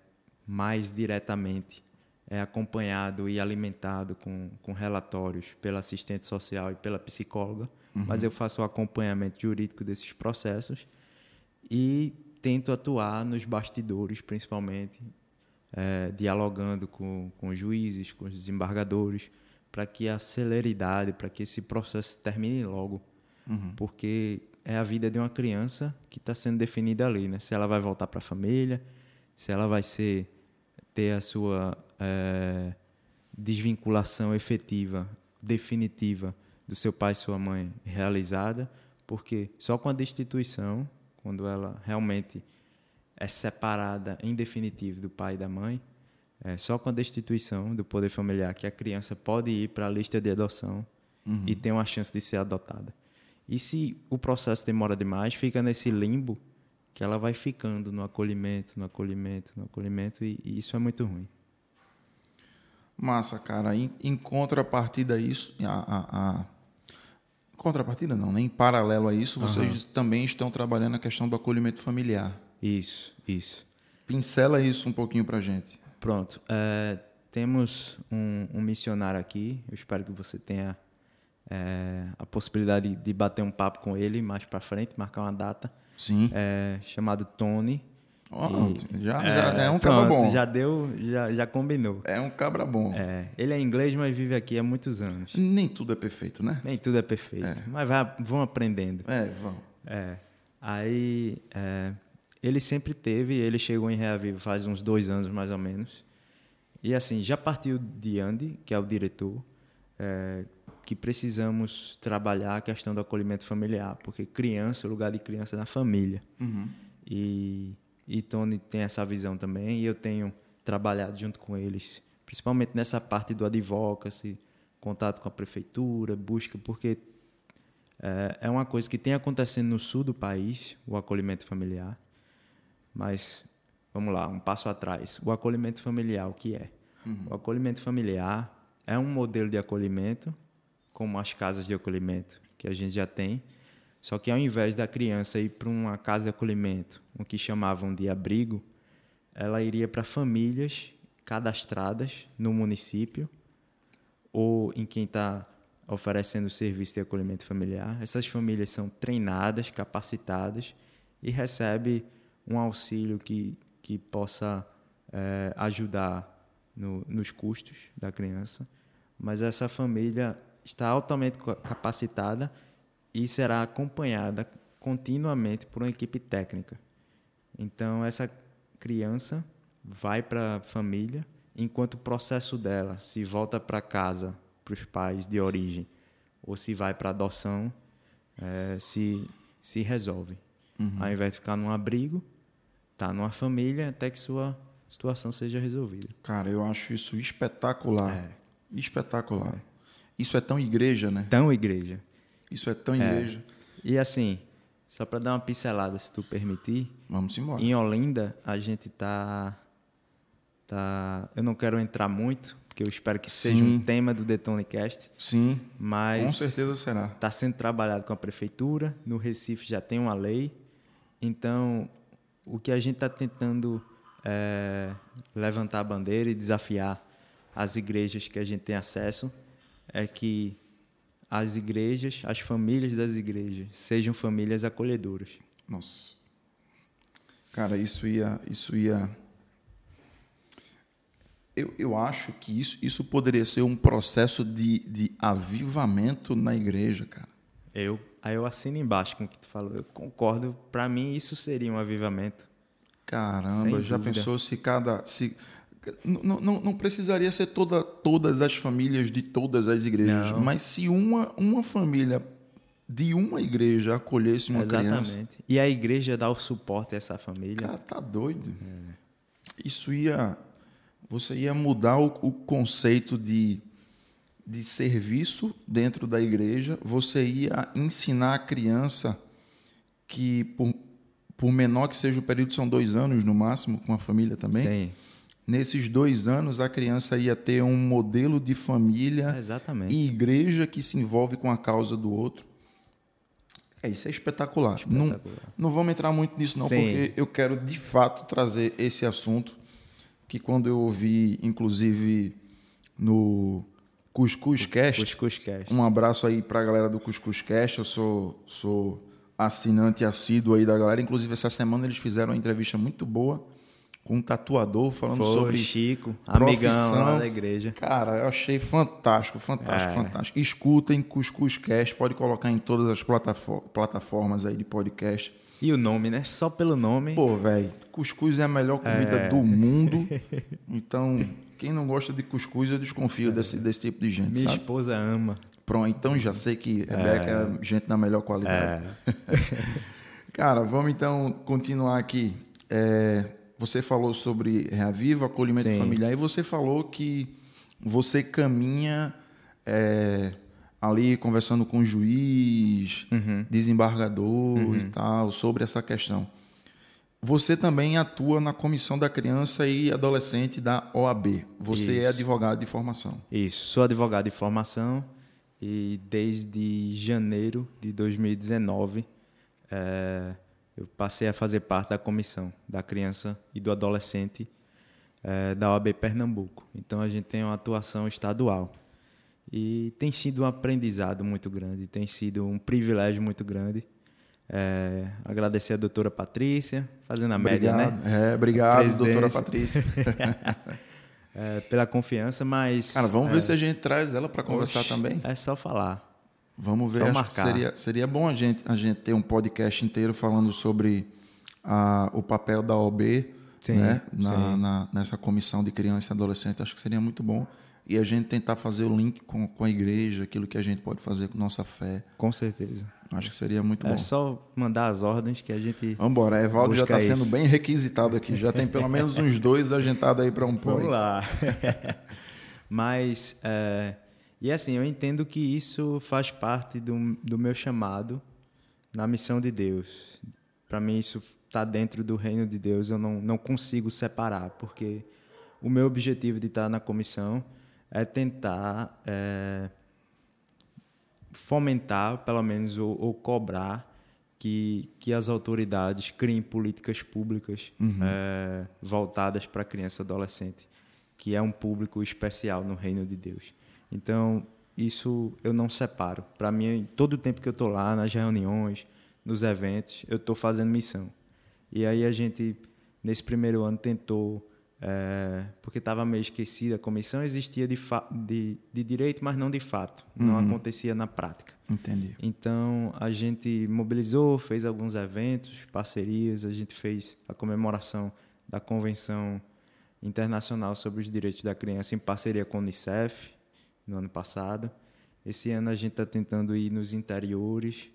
mais diretamente, é acompanhado e alimentado com, com relatórios pela assistente social e pela psicóloga, mas eu faço o acompanhamento jurídico desses processos e tento atuar nos bastidores, principalmente, eh, dialogando com, com os juízes, com os desembargadores, para que a celeridade, para que esse processo termine logo. Porque é a vida de uma criança que está sendo definida ali, né? Se ela vai voltar para a família, se ela vai ser ter a sua eh, desvinculação efetiva, definitiva do seu pai e sua mãe realizada, porque só com a destituição, quando ela realmente é separada em definitivo do pai e da mãe, é só com a destituição do poder familiar que a criança pode ir para a lista de adoção e ter uma chance de ser adotada. E se o processo demora demais, fica nesse limbo que ela vai ficando no acolhimento, no acolhimento, no acolhimento, e, e isso é muito ruim. Massa, cara. Em, em contrapartida a isso, a, a, a- contrapartida não, né? Em paralelo a isso, vocês também estão trabalhando a questão do acolhimento familiar. Isso, isso. Pincela isso um pouquinho pra gente. Pronto. é, temos um, um missionário aqui. Eu espero que você tenha é, a possibilidade de, de bater um papo com ele mais para frente, marcar uma data. Sim. É, chamado Tony. Ó, E- já, já é um cabra pronto, bom. Já deu, já, já combinou. É um cabra bom. É, ele é inglês, mas vive aqui há muitos anos. Nem tudo é perfeito, né? Nem tudo é perfeito, mas vai, vão aprendendo. É, vamos. É. Aí é, ele sempre teve, ele chegou em Reavivo faz uns dois anos mais ou menos. E assim, já partiu de Andy, que é o diretor, é, que precisamos trabalhar a questão do acolhimento familiar, porque criança, o lugar de criança é na família. E, e Tony tem essa visão também, e eu tenho trabalhado junto com eles, principalmente nessa parte do advocacy, contato com a prefeitura, busca, porque é, é uma coisa que tem acontecendo no sul do país, o acolhimento familiar. Mas, vamos lá, um passo atrás. O acolhimento familiar, o que é? O acolhimento familiar é um modelo de acolhimento, como as casas de acolhimento que a gente já tem, só que ao invés da criança ir para uma casa de acolhimento, o que chamavam de abrigo, ela iria para famílias cadastradas no município ou em quem está oferecendo serviço de acolhimento familiar. Essas famílias são treinadas, capacitadas e recebem um auxílio que, que possa eh, ajudar no, nos custos da criança. Mas essa família está altamente ca- capacitada e será acompanhada continuamente por uma equipe técnica. Então, essa criança vai para a família, enquanto o processo dela se volta para casa, para os pais de origem, ou se vai para adoção, eh, se, se resolve. Ao invés de ficar num abrigo, tá numa família até que sua situação seja resolvida. Cara, eu acho isso espetacular. É. Espetacular. Isso é tão igreja, né? Então, igreja. Isso é tão igreja. E assim, só para dar uma pincelada, se tu permitir, Vamos embora. Em Olinda, a gente tá, tá. Eu não quero entrar muito, porque eu espero que seja Sim. um tema do Detonecast, Sim, mas com certeza será. está sendo trabalhado com a prefeitura. No Recife já tem uma lei. Então, o que a gente está tentando é levantar a bandeira e desafiar as igrejas que a gente tem acesso é que as igrejas, as famílias das igrejas, sejam famílias acolhedoras. Nossa. Cara, isso ia, isso ia eu, eu acho que isso, isso poderia ser um processo de, de avivamento na igreja, cara. Eu, aí eu assino embaixo com o que tu falou. Eu concordo. Para mim, isso seria um avivamento. Caramba, já pensou se cada. Se, não, não, não precisaria ser toda, todas as famílias de todas as igrejas, não. mas se uma, uma família de uma igreja acolhesse uma Exatamente. criança. Exatamente. E a igreja dá o suporte a essa família. Cara, tá doido. É. Isso ia. Você ia mudar o, o conceito de, de serviço dentro da igreja. Você ia ensinar a criança que, por, por menor que seja o período, são dois anos no máximo, com a família também. Sim. Nesses dois anos, a criança ia ter um modelo de família Exatamente. e igreja que se envolve com a causa do outro. É, isso é espetacular. espetacular. Não, não vamos entrar muito nisso, não, Sim. porque eu quero de fato trazer esse assunto que quando eu ouvi, inclusive, no Cuscuz Cast, Cuscuz Cast. um abraço aí para a galera do Cuscuz Cast, eu sou, sou assinante assíduo aí da galera, inclusive essa semana eles fizeram uma entrevista muito boa com um tatuador falando Foi, sobre Chico, amigão da igreja. Cara, eu achei fantástico, fantástico, é. fantástico. Escutem Cuscuz Cast, pode colocar em todas as plataformas aí de podcast. E o nome, né? Só pelo nome. Pô, velho, cuscuz é a melhor comida é. do mundo. Então, quem não gosta de cuscuz, eu desconfio é. desse, desse tipo de gente. Minha sabe? esposa ama. Pronto, então já sei que Rebeca é, é gente da melhor qualidade. É. Cara, vamos então continuar aqui. É, você falou sobre reaviva, acolhimento Sim. familiar, e você falou que você caminha é, ali conversando com o juiz, uhum. desembargador uhum. e tal, sobre essa questão. Você também atua na comissão da criança e adolescente da OAB. Você é Isso. é advogado de formação. Isso, sou advogado de formação e desde janeiro de 2019 é, eu passei a fazer parte da comissão da criança e do adolescente é, da OAB Pernambuco. Então a gente tem uma atuação estadual. E tem sido um aprendizado muito grande, tem sido um privilégio muito grande. É, agradecer a doutora Patrícia, fazendo a obrigado. média, né? É, obrigado, doutora Patrícia. é, pela confiança, mas. Cara, vamos ver se a gente traz ela para conversar oxe, também. É só falar. Vamos ver, acho que seria, seria bom a gente, a gente ter um podcast inteiro falando sobre a, o papel da OB sim, né? Na, sim. Na, nessa comissão de criança e adolescente. Acho que seria muito bom. E a gente tentar fazer o link com, com a igreja, aquilo que a gente pode fazer com nossa fé. Com certeza. Acho que seria muito é bom. É só mandar as ordens que a gente. Vamos embora. Evaldo já está sendo bem requisitado aqui. Já tem pelo menos uns dois agentados aí para um pós. Vamos lá. Mas é, e assim, eu entendo que isso faz parte do, do meu chamado na missão de Deus. Para mim, isso está dentro do reino de Deus, eu não, não consigo separar, porque o meu objetivo de estar na comissão é tentar é, fomentar, pelo menos, ou, ou, cobrar que, que as autoridades criem políticas públicas uhum. é, voltadas para a criança e adolescente, que é um público especial no reino de Deus. Então, isso eu não separo. Para mim, todo o tempo que eu estou lá, nas reuniões, nos eventos, eu estou fazendo missão. E aí a gente, nesse primeiro ano, tentou, é, porque estava meio esquecida, a comissão existia de, de, de, direito, mas não de fato. Não uhum. acontecia na prática. Entendi. Então, a gente mobilizou, fez alguns eventos, parcerias, a gente fez a comemoração da Convenção Internacional sobre os Direitos da Criança em parceria com a Unicef, no ano passado. Esse ano a gente está tentando ir nos interiores,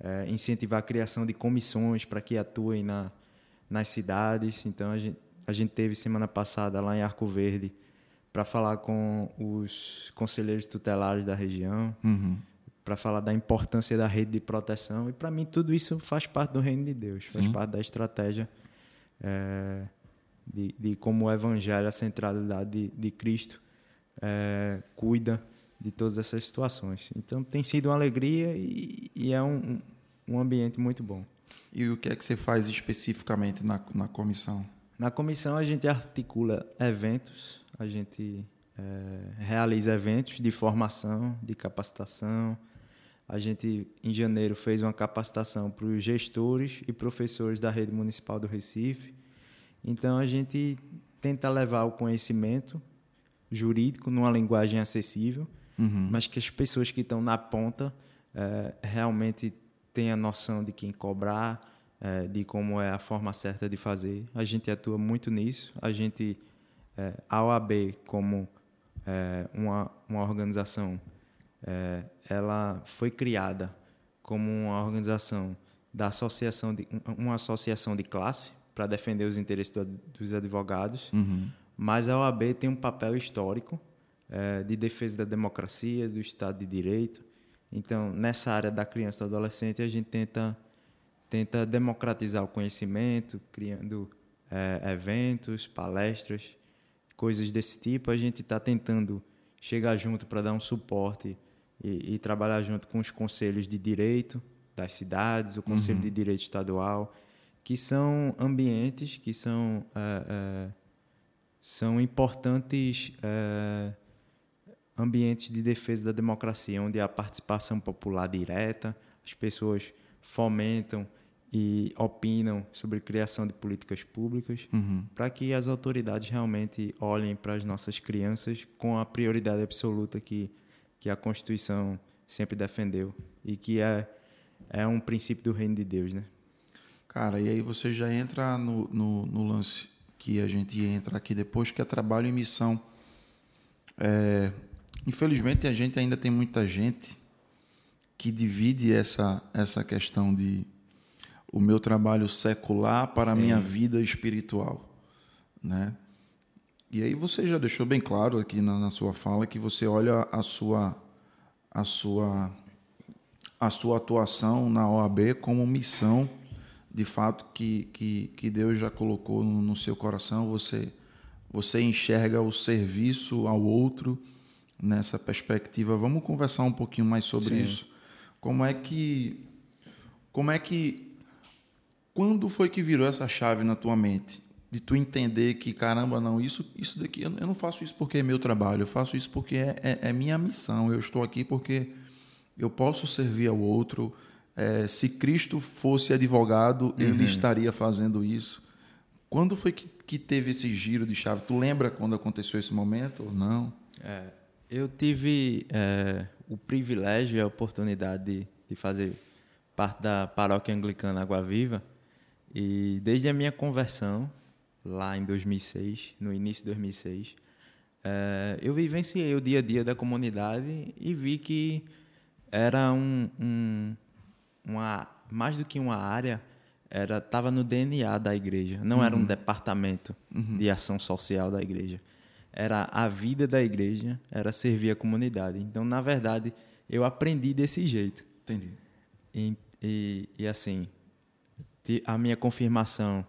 é, incentivar a criação de comissões para que atuem na, nas cidades. Então a gente, a gente teve semana passada lá em Arco Verde para falar com os conselheiros tutelares da região, uhum. para falar da importância da rede de proteção. E para mim tudo isso faz parte do reino de Deus, Sim. faz parte da estratégia é, de, de como o evangelho, a centralidade de, de Cristo é, cuida de todas essas situações. Então tem sido uma alegria e, e é um, um ambiente muito bom. E o que é que você faz especificamente na, na comissão? Na comissão a gente articula eventos, a gente é, realiza eventos de formação, de capacitação. A gente, em janeiro, fez uma capacitação para os gestores e professores da rede municipal do Recife. Então, a gente tenta levar o conhecimento jurídico, numa linguagem acessível, uhum. mas que as pessoas que estão na ponta é, realmente tenham a noção de quem cobrar, é, de como é a forma certa de fazer. A gente atua muito nisso. A gente, é, a OAB, como é, uma, uma organização, ela foi criada como uma organização da associação de uma associação de classe para defender os interesses do, dos advogados, uhum. Mas a OAB tem um papel histórico é, de defesa da democracia, do Estado de Direito. Então, nessa área da criança e do adolescente, a gente tenta tenta democratizar o conhecimento, criando é, eventos, palestras, coisas desse tipo. A gente está tentando chegar junto para dar um suporte e, e, trabalhar junto com os conselhos de direito das cidades, o Conselho uhum. de Direito Estadual, que são ambientes que são, é, é, são importantes é, ambientes de defesa da democracia, onde a participação popular direta, as pessoas fomentam e opinam sobre criação de políticas públicas, uhum. para que as autoridades realmente olhem para as nossas crianças com a prioridade absoluta que, que a Constituição sempre defendeu e que é, é um princípio do reino de Deus, né? Cara, e aí você já entra no, no, no lance que a gente entra aqui depois, que é trabalho e missão. É, infelizmente, a gente ainda tem muita gente que divide essa, essa questão de o meu trabalho secular para Sim. a minha vida espiritual, né? E aí você já deixou bem claro aqui na, na, sua fala que você olha a sua a sua a sua atuação na OAB como missão de fato que, que, que Deus já colocou no, no seu coração, você você enxerga o serviço ao outro nessa perspectiva. Vamos conversar um pouquinho mais sobre Sim. isso. Como é que como é que quando foi que virou essa chave na tua mente? De tu entender que, caramba, não, isso, isso daqui, eu não faço isso porque é meu trabalho, eu faço isso porque é, é, é minha missão. Eu estou aqui porque eu posso servir ao outro. É, se Cristo fosse advogado, uhum. ele estaria fazendo isso. Quando foi que, que teve esse giro de chave? Tu lembra quando aconteceu esse momento ou não? É, eu tive é, o privilégio e a oportunidade de, de fazer parte da paróquia anglicana Água Viva e desde a minha conversão, lá em 2006, no início de 2006, é, eu vivenciei o dia a dia da comunidade e vi que era um, um uma mais do que uma área era estava no DNA da igreja não uhum. era um uhum. departamento uhum. de ação social da igreja era a vida da igreja era servir a comunidade então na verdade eu aprendi desse jeito entendi e, e, e assim a minha confirmação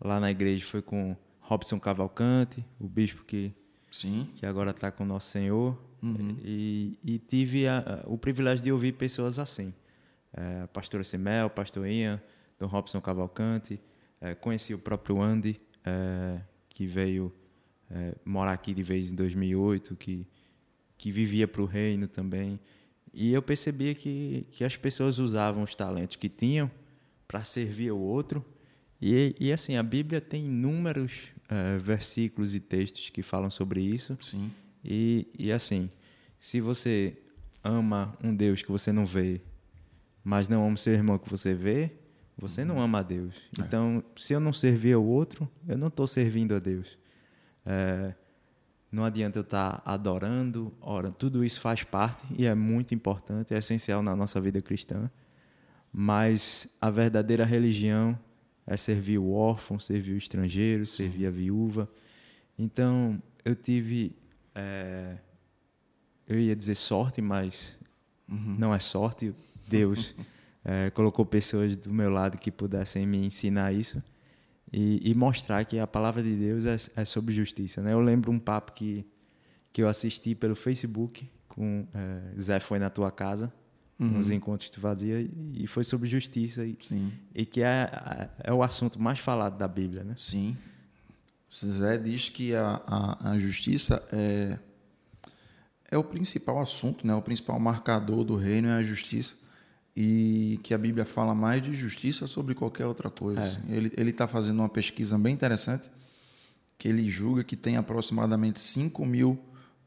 lá na igreja foi com Robson Cavalcante, o bispo que, Sim. que agora está com o Nosso Senhor. Uhum. E, e, tive a, o privilégio de ouvir pessoas assim. É, a pastora Simel, pastor Ian, do Robson Cavalcante. É, conheci o próprio Andy, é, que veio é, morar aqui de vez em 2008, que, que vivia para o reino também. E eu percebia que, que as pessoas usavam os talentos que tinham para servir ao outro. E, e assim, a Bíblia tem inúmeros uh, versículos e textos que falam sobre isso. Sim. E, e assim, se você ama um Deus que você não vê, mas não ama o seu irmão que você vê, você uhum. não ama a Deus. É. Então, se eu não servir ao outro, eu não estou servindo a Deus. É, não adianta eu estar tá adorando, orando. Tudo isso faz parte e é muito importante, é essencial na nossa vida cristã mas a verdadeira religião é servir o órfão, servir o estrangeiro, Sim. servir a viúva. Então, eu tive. É, eu ia dizer sorte, mas uhum. não é sorte. Deus é, colocou pessoas do meu lado que pudessem me ensinar isso e, e mostrar que a palavra de Deus é, é, sobre justiça. Né? Eu lembro um papo que, que eu assisti pelo Facebook com é, Zé Foi na Tua Casa uhum. nos encontros que tu fazia e foi sobre justiça e, Sim. e que é, é o assunto mais falado da Bíblia, né? Sim. Zé diz que a, a, a justiça é é o principal assunto, né? O principal marcador do reino é a justiça e que a Bíblia fala mais de justiça sobre qualquer outra coisa. É. Ele ele está fazendo uma pesquisa bem interessante que ele julga que tem aproximadamente 5 mil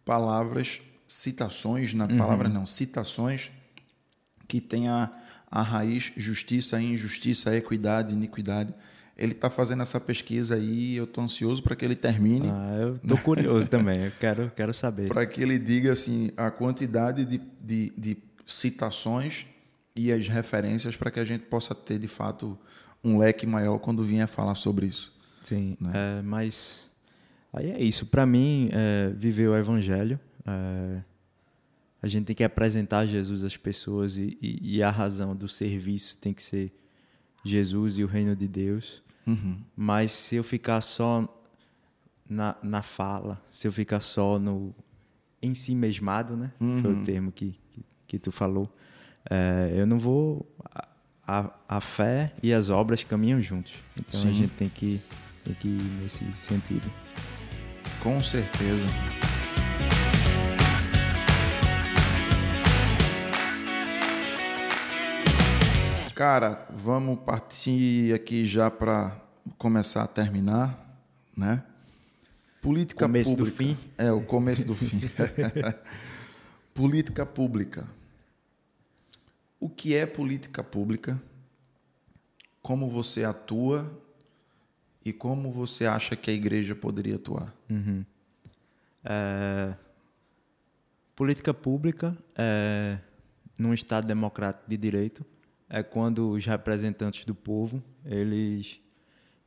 palavras, citações, na palavra não, citações que tenha a raiz justiça, injustiça, equidade, iniquidade. Ele está fazendo essa pesquisa aí, eu estou ansioso para que ele termine. Ah, eu estou curioso também, eu quero, quero saber. Para que ele diga assim a quantidade de, de, de citações e as referências para que a gente possa ter de fato um leque maior quando vier falar sobre isso. Sim, né? é, mas aí é isso. Para mim, é, viver o evangelho, é, a gente tem que apresentar Jesus às pessoas e, e, e, a razão do serviço tem que ser Jesus e o reino de Deus. Uhum. Mas se eu ficar só na, na fala, se eu ficar só no em si mesmado, né? Uhum. Foi o termo que, que, que tu falou. É, eu não vou. A, a fé e as obras caminham juntos. Então Sim. a gente tem que, tem que ir nesse sentido. Com certeza. Cara, vamos partir aqui já para começar a terminar, né? Política começo pública. Começo do fim? É, o começo do fim. política pública. O que é política pública? Como você atua e como você acha que a igreja poderia atuar? Uhum. É... Política pública é num Estado democrático de direito é quando os representantes do povo eles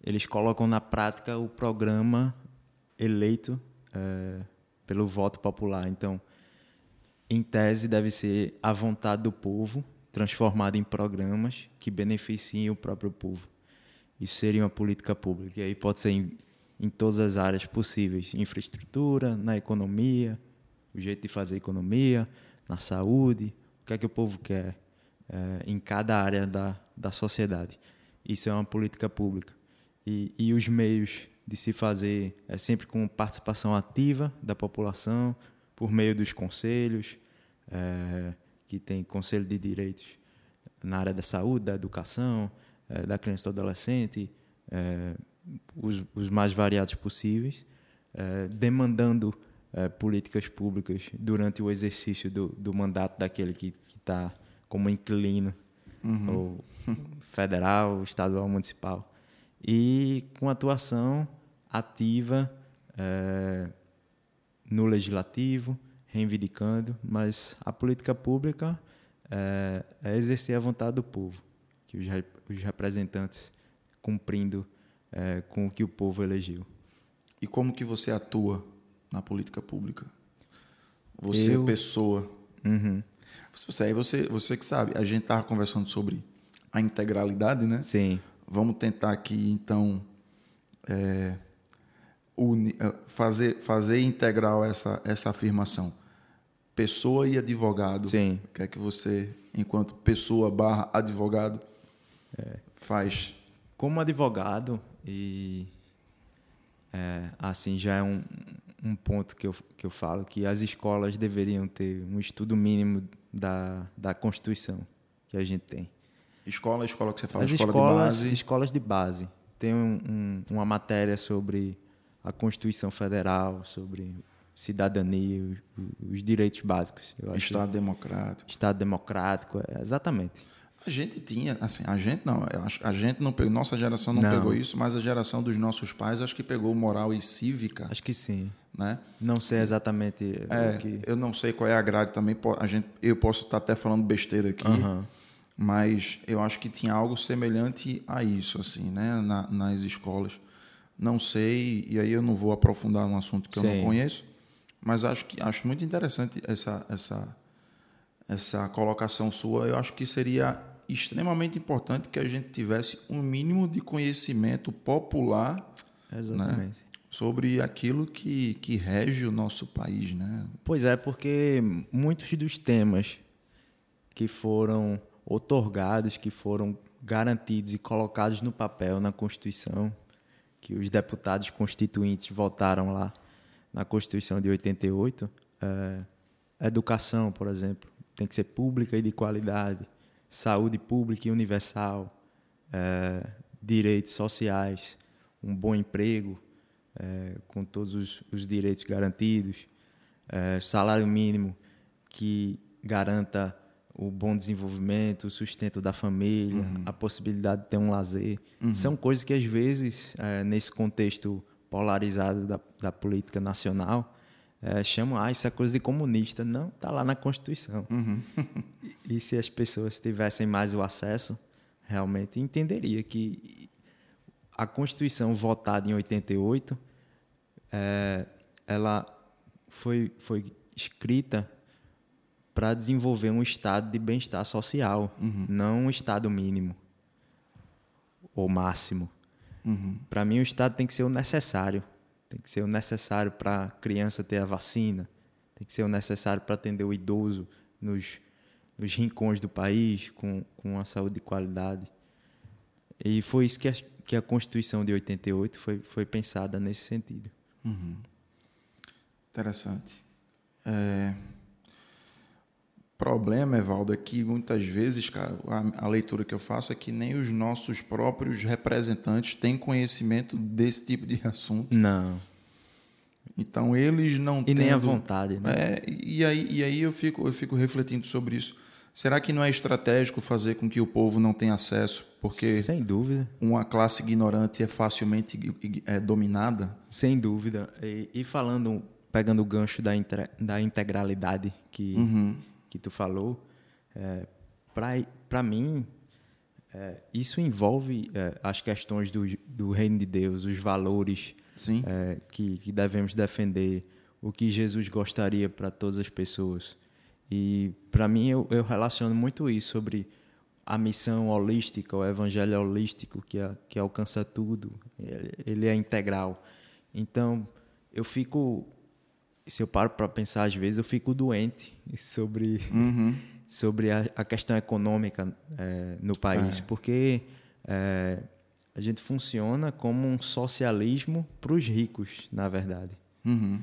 eles colocam na prática o programa eleito é, pelo voto popular. Então, em tese, deve ser a vontade do povo transformada em programas que beneficiem o próprio povo. Isso seria uma política pública. E aí pode ser em, em todas as áreas possíveis: infraestrutura, na economia, o jeito de fazer economia, na saúde, o que é que o povo quer é, em cada área da, da sociedade. Isso é uma política pública. E, e os meios de se fazer é sempre com participação ativa da população, por meio dos conselhos, é, que tem conselho de direitos na área da saúde, da educação, é, da criança e do adolescente, é, os, os, mais variados possíveis, é, demandando políticas públicas durante o exercício do, do mandato daquele que está como inquilino, uhum. ou federal, estadual, municipal. E com atuação ativa no legislativo, reivindicando, mas a política pública é, é exercer a vontade do povo, que os, os representantes cumprindo é, com o que o povo elegeu. E como que você atua na política pública? Você, Eu, pessoa. Uhum. Você, aí você, você que sabe, a gente estava conversando sobre a integralidade, né? Sim. Vamos tentar aqui, então, é, uni, é, fazer, fazer integral essa, essa afirmação. Pessoa e advogado. Sim. O que é que você, enquanto pessoa barra advogado, é. faz? Como advogado, e é, assim, já é um, um ponto que eu, que eu falo, que as escolas deveriam ter um estudo mínimo da, da Constituição que a gente tem. Escola, escola que você fala, As escola escolas, de base? Escolas de base. Tem um, um, uma matéria sobre a Constituição Federal, sobre cidadania, os, os direitos básicos. Estado democrático. Estado democrático, é, exatamente. A gente tinha, assim, a gente não, a gente não pegou, nossa geração não, não, pegou isso, mas a geração dos nossos pais acho que pegou moral e cívica. Acho que sim. Né? Não sei exatamente é, que. Eu não sei qual é a grade também. A gente, eu posso estar até falando besteira aqui, uhum. mas eu acho que tinha algo semelhante a isso, assim, né? Na, nas escolas. Não sei, e aí eu não vou aprofundar num assunto que sim. eu não conheço, mas acho que acho muito interessante essa essa essa colocação sua. Eu acho que seria extremamente importante que a gente tivesse um mínimo de conhecimento popular né, sobre aquilo que, que rege o nosso país. Né? Pois é, porque muitos dos temas que foram otorgados, que foram garantidos e colocados no papel na Constituição, que os deputados constituintes votaram lá na Constituição de 88, é, educação, por exemplo, tem que ser pública e de qualidade saúde pública e universal, é, direitos sociais, um bom emprego, é, com todos os, os, direitos garantidos, salário mínimo que garanta o bom desenvolvimento, o sustento da família, uhum. a possibilidade de ter um lazer. Uhum. São coisas que, às vezes, nesse contexto polarizado da, da política nacional, é, chamam, ah, isso é coisa de comunista. Não, está lá na Constituição. Uhum. e, e se as pessoas tivessem mais o acesso, realmente entenderia que a Constituição votada em 88, é, ela foi, foi escrita para desenvolver um estado de bem-estar social, uhum. não um estado mínimo ou máximo. Uhum. Para mim, o estado tem que ser o necessário. Tem que ser o necessário para a criança ter a vacina, tem que ser o necessário para atender o idoso nos, nos rincões do país com, com a saúde de qualidade. E foi isso que a, que a Constituição de 88 foi, foi pensada nesse sentido. Uhum. Interessante. É problema, Evaldo, é que muitas vezes, cara, a, a, leitura que eu faço é que nem os nossos próprios representantes têm conhecimento desse tipo de assunto. Não. Então eles não e tendo, nem a vontade, né? É, e aí, e aí eu fico eu fico refletindo sobre isso. Será que não é estratégico fazer com que o povo não tenha acesso? Porque sem dúvida uma classe ignorante é facilmente é, dominada. Sem dúvida. E, e falando, pegando o gancho da, da integralidade que uhum que tu falou, é, para mim, é, isso envolve é, as questões do, do reino de Deus, os valores é, que, que devemos defender, o que Jesus gostaria para todas as pessoas. E, para mim, eu, eu, relaciono muito isso sobre a missão holística, o evangelho holístico, que, que alcança tudo, ele, ele é integral. Então, eu fico se eu paro para pensar às vezes eu fico doente sobre uhum. sobre a, a, questão econômica é, no país é. porque é, a gente funciona como um socialismo para os ricos na verdade uhum.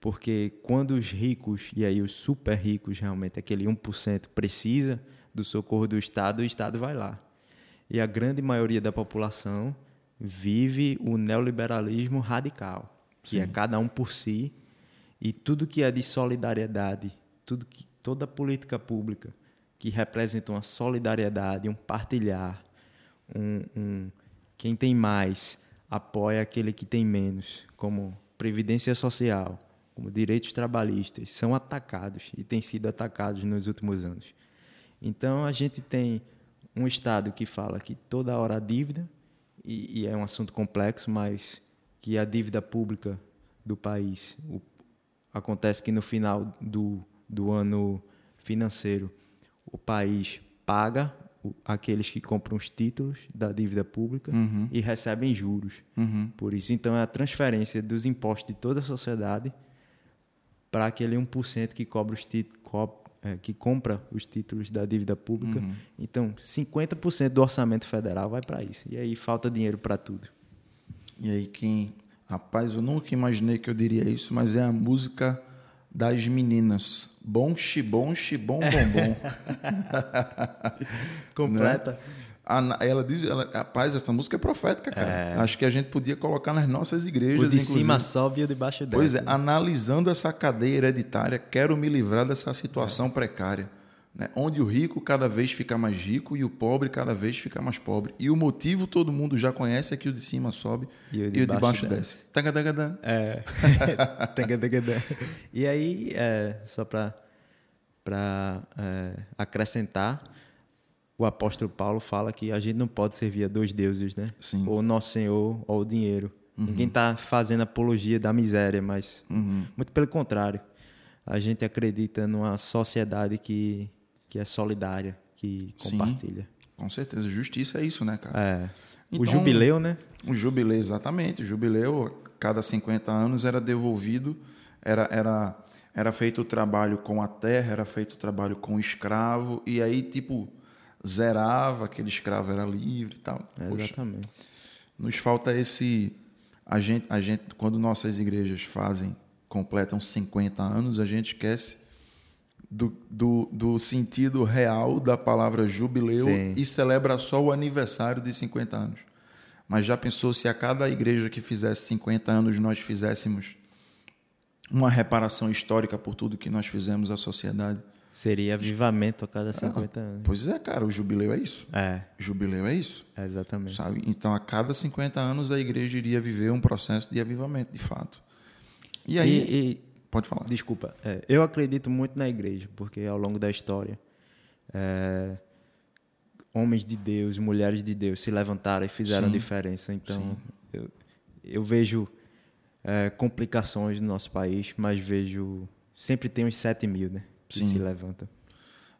porque quando os ricos e aí os super ricos realmente aquele 1% precisa do socorro do Estado o Estado vai lá e a grande maioria da população vive o neoliberalismo radical que é Sim. é cada um por si e tudo que é de solidariedade, tudo que toda política pública que representa uma solidariedade, um partilhar, um, um quem tem mais apoia aquele que tem menos, como previdência social, como direitos trabalhistas, são atacados e têm sido atacados nos últimos anos. Então a gente tem um Estado que fala que toda hora a dívida, e, e é um assunto complexo, mas que a dívida pública do país, o Acontece que no final do, do ano financeiro, o país paga aqueles que compram os títulos da dívida pública uhum. e recebem juros. Uhum. Por isso, então, é a transferência dos impostos de toda a sociedade para aquele 1% que cobra os títulos, é, que compra os títulos da dívida pública. Uhum. Então, 50% do orçamento federal vai para isso. E aí falta dinheiro para tudo. E aí quem Rapaz, eu nunca imaginei que eu diria isso, mas é a música das meninas. Bom, xibom, xibom, bom, bom. Completa. Né? ela diz, ela, rapaz, essa música é profética, cara. É. Acho que a gente podia colocar nas nossas igrejas. O de inclusive. cima sobe e o de baixo desce. Pois é, analisando essa cadeia hereditária, quero me livrar dessa situação é. precária né? onde o rico cada vez fica mais rico e o pobre cada vez fica mais pobre. E o motivo todo mundo já conhece é que o de cima sobe e o de, e o de baixo, desce. Tagadagadã. É. e aí, é, só para é, acrescentar, o apóstolo Paulo fala que a gente não pode servir a dois deuses, né? Sim. Ou nosso Senhor ou o dinheiro. Uhum. Ninguém está fazendo apologia da miséria, mas uhum. muito pelo contrário. A gente acredita numa sociedade que que é solidária, que compartilha. Sim, com certeza. Justiça é isso, né, cara? É. Então, o jubileu, né? O jubileu, exatamente. O jubileu, cada 50 anos, era devolvido, era, era, era feito o trabalho com a terra, era feito o trabalho com o escravo, e aí, tipo, zerava, aquele escravo era livre e tal. É, exatamente. nos falta esse. A gente, a gente, quando nossas igrejas fazem, completam 50 anos, a gente esquece do, do, do, sentido real da palavra jubileu Sim. e celebra só o aniversário de 50 anos. Mas já pensou se a cada igreja que fizesse 50 anos nós fizéssemos uma reparação histórica por tudo que nós fizemos à sociedade. Seria avivamento a cada 50 anos. Pois é, cara, o jubileu é isso. É, Jubileu é isso. é exatamente. Sabe? Então, a cada 50 anos, a igreja iria viver um processo de avivamento, de fato. E aí, E- e pode falar. Desculpa. É, eu acredito muito na igreja, porque ao longo da história, é, homens de Deus, mulheres de Deus se levantaram e fizeram Sim. diferença. Então, eu, eu vejo é, complicações no nosso país, mas vejo. Sempre tem uns 7 mil, né? Que Sim. se levantam.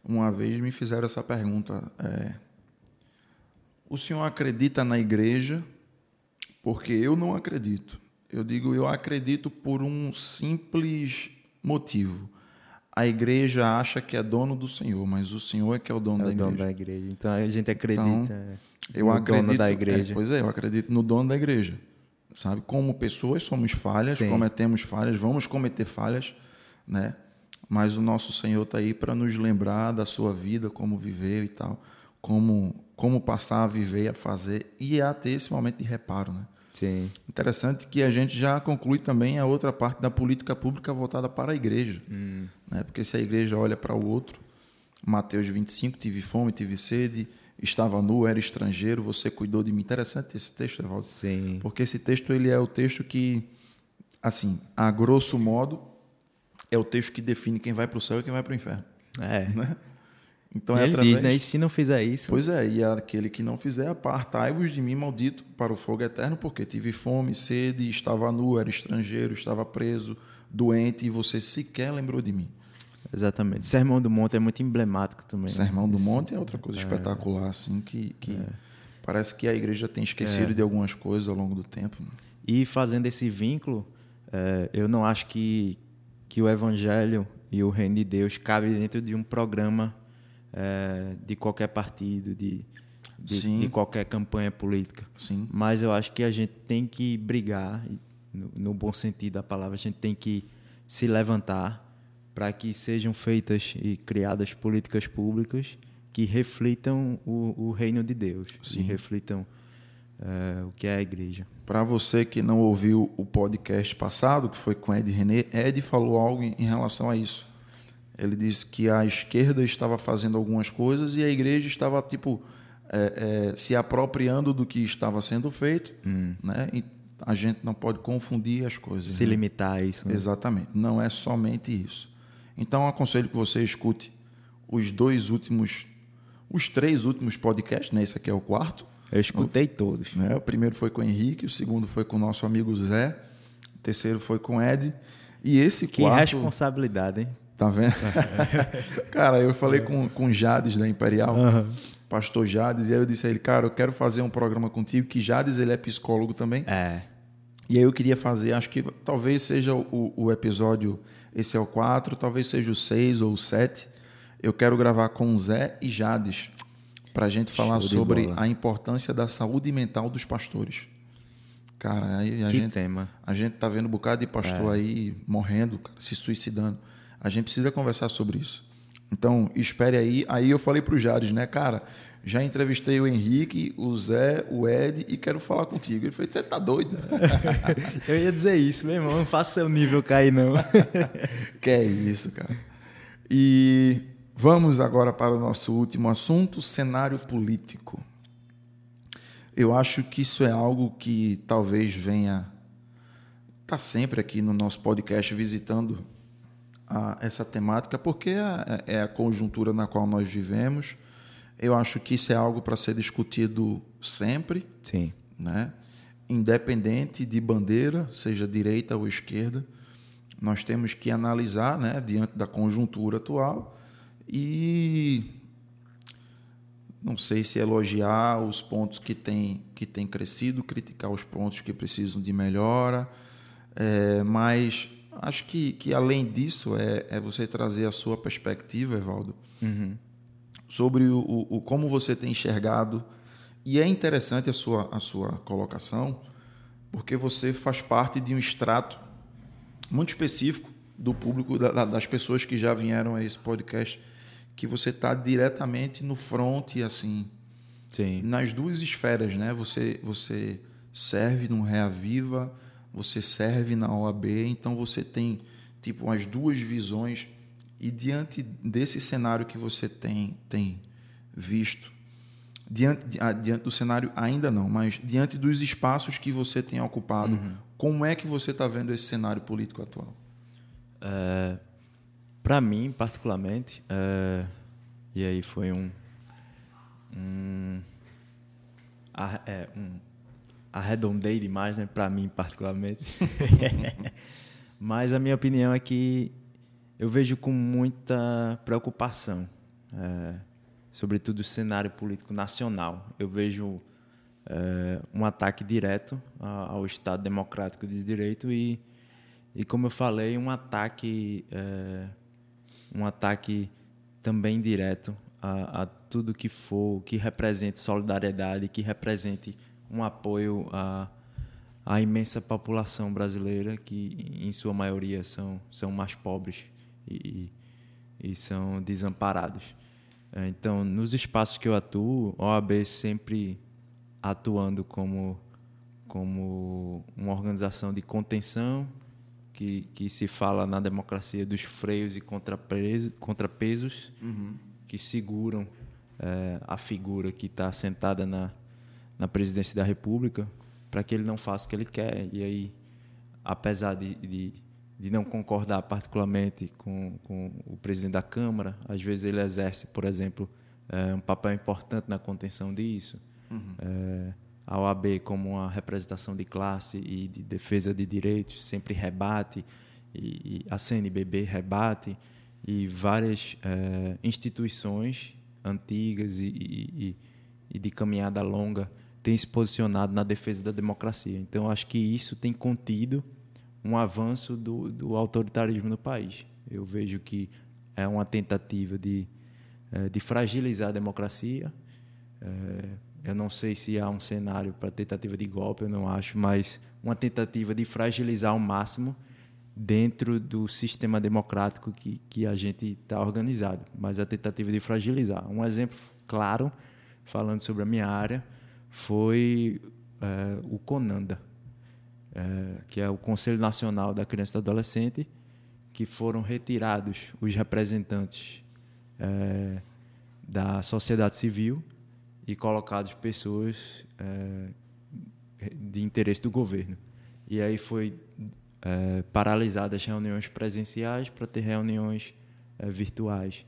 Uma vez me fizeram essa pergunta: é, o senhor acredita na igreja? Porque eu não acredito. Eu digo, eu acredito por um simples motivo. A igreja acha que é dono do Senhor, mas o Senhor é que é o dono É da o igreja. dono da igreja. Então a gente acredita Então, é, Eu no acredito dono da é, igreja. pois é, eu acredito no dono da igreja. Sabe? Como pessoas somos falhas, Sim. cometemos falhas, vamos cometer falhas, né? Mas o nosso Senhor está aí para nos lembrar da sua vida, como viveu e tal, como como passar a viver e a fazer e a ter esse momento de reparo, né? Sim. Interessante que a gente já conclui também a outra parte da política pública voltada para a igreja. Né? Porque se a igreja olha para o outro, Mateus 25, tive fome, tive sede, estava nu, era estrangeiro, você cuidou de mim. Interessante esse texto, Evaldo. Sim. Porque esse texto ele é o texto que, assim, a grosso modo, é o texto que define quem vai para o céu e quem vai para o inferno. É. Né? Então E é através... diz, né? E se não fizer isso, Pois é, e aquele que não fizer, apartai-vos de mim, maldito, para o fogo eterno, porque tive fome, sede, estava nu, era estrangeiro, estava preso, doente, e você sequer lembrou de mim. Exatamente. O Sermão do Monte é muito emblemático também. O né? Sermão do Esse- Monte é outra coisa espetacular, assim, que, que parece que a igreja tem esquecido de algumas coisas ao longo do tempo. né? E fazendo esse vínculo, eh, eu não acho que, que o Evangelho e o Reino de Deus cabe dentro de um programa eh, de qualquer partido, de, de, de qualquer campanha política. Sim. Mas eu acho que a gente tem que brigar, no, no bom sentido da palavra, a gente tem que se levantar para que sejam feitas e criadas políticas públicas que reflitam o, o reino de Deus, Sim. e reflitam eh, o que é a igreja. Para você que não ouviu o podcast passado, que foi com Ed René, Ed falou algo em relação a isso. Ele disse que a esquerda estava fazendo algumas coisas e a igreja estava tipo é, é, se apropriando do que estava sendo feito, né? E a gente não pode confundir as coisas. Se né? limitar a isso. né? Exatamente. Não é somente isso. Então, aconselho que você escute os dois últimos, os três últimos podcasts, né? Esse aqui é o quarto. Eu escutei todos. Né? O primeiro foi com o Henrique, o segundo foi com o nosso amigo Zé, o terceiro foi com o Ed. E esse Que quarto. responsabilidade, hein? Tá vendo? cara, eu falei com, com o Jades da Imperial, pastor Jades, e aí eu disse a ele, cara, eu quero fazer um programa contigo, que Jades ele é psicólogo também. É. E aí eu queria fazer, acho que talvez seja o, o episódio, esse é o 4, talvez seja o 6 ou o 7. Eu quero gravar com Zé e Jades, para a gente falar sobre bola. a importância da saúde mental dos pastores. Cara, aí a Que gente, tema. a gente tá vendo um bocado de pastor aí morrendo, cara, se suicidando. A gente precisa conversar sobre isso. Então, espere aí. Aí eu falei pro Jades, né, cara? Já entrevistei o Henrique, o Zé, o Ed e quero falar contigo. Ele falou: você tá doido? Eu ia dizer isso, meu irmão. Não faça seu nível cair, não. que é isso, cara. E vamos agora para o nosso último assunto: cenário político. Eu acho que isso é algo que talvez venha. Está sempre aqui no nosso podcast visitando a- essa temática, porque é, é a conjuntura na qual nós vivemos. Eu acho que isso é algo para ser discutido sempre, Sim. né? independente de bandeira, seja direita ou esquerda, nós temos que analisar, né, diante da conjuntura atual e não sei se elogiar os pontos que têm que tem crescido, criticar os pontos que precisam de melhora, é, mas acho que, que além disso é, é você trazer a sua perspectiva, Evaldo, sobre o, o, o como você tem enxergado e é interessante a sua, a sua colocação, porque você faz parte de um extrato muito específico do público, da- da- das pessoas que já vieram a esse podcast, que você está diretamente no front, assim, Sim. nas duas esferas, né? Você, você serve no Reaviva, você serve na OAB, então você tem tipo as duas visões e diante desse cenário que você tem tem visto diante, ah, diante do cenário ainda não, mas diante dos espaços que você tem ocupado, uhum. como é que você está vendo esse cenário político atual? É, Para mim, particularmente, é, e aí foi um, um, é, um arredondei demais, né? Para mim, particularmente. mas a minha opinião é que eu vejo com muita preocupação. É, sobretudo o cenário político nacional. Eu vejo é, um ataque direto ao Estado democrático de direito e, e como eu falei, um ataque, é, um ataque também direto a, a, tudo que for, que represente solidariedade, que represente um apoio à, à imensa população brasileira, que em sua maioria são, são mais pobres e, e são desamparados. Então, nos espaços que eu atuo, a OAB sempre atuando como, como uma organização de contenção, que, que se fala na democracia dos freios e contrapesos, contrapesos uhum. que seguram é, a figura que está sentada na, na presidência da República para que ele não faça o que ele quer. E aí, apesar de, de de não concordar particularmente com, com o presidente da Câmara. Às vezes ele exerce, por exemplo, é, um papel importante na contenção disso. Uhum. É, a OAB, como uma representação de classe e de defesa de direitos, sempre rebate, e, e a CNBB rebate, e várias é, instituições antigas e, e, e de caminhada longa têm se posicionado na defesa da democracia. Então, acho que isso tem contido um avanço do, do autoritarismo no país. Eu vejo que é uma tentativa de, é, de fragilizar a democracia. É, eu não sei se há um cenário para tentativa de golpe, eu não acho, mas uma tentativa de fragilizar ao máximo dentro do sistema democrático que, que a gente está organizado, mas a tentativa de fragilizar. Um exemplo claro, falando sobre a minha área, foi é, o Conanda, é, que é o Conselho Nacional da Criança e do Adolescente, que foram retirados os representantes é, da sociedade civil e colocados pessoas é, de interesse do governo. E aí foi é, paralisadas as reuniões presenciais para ter reuniões é, virtuais.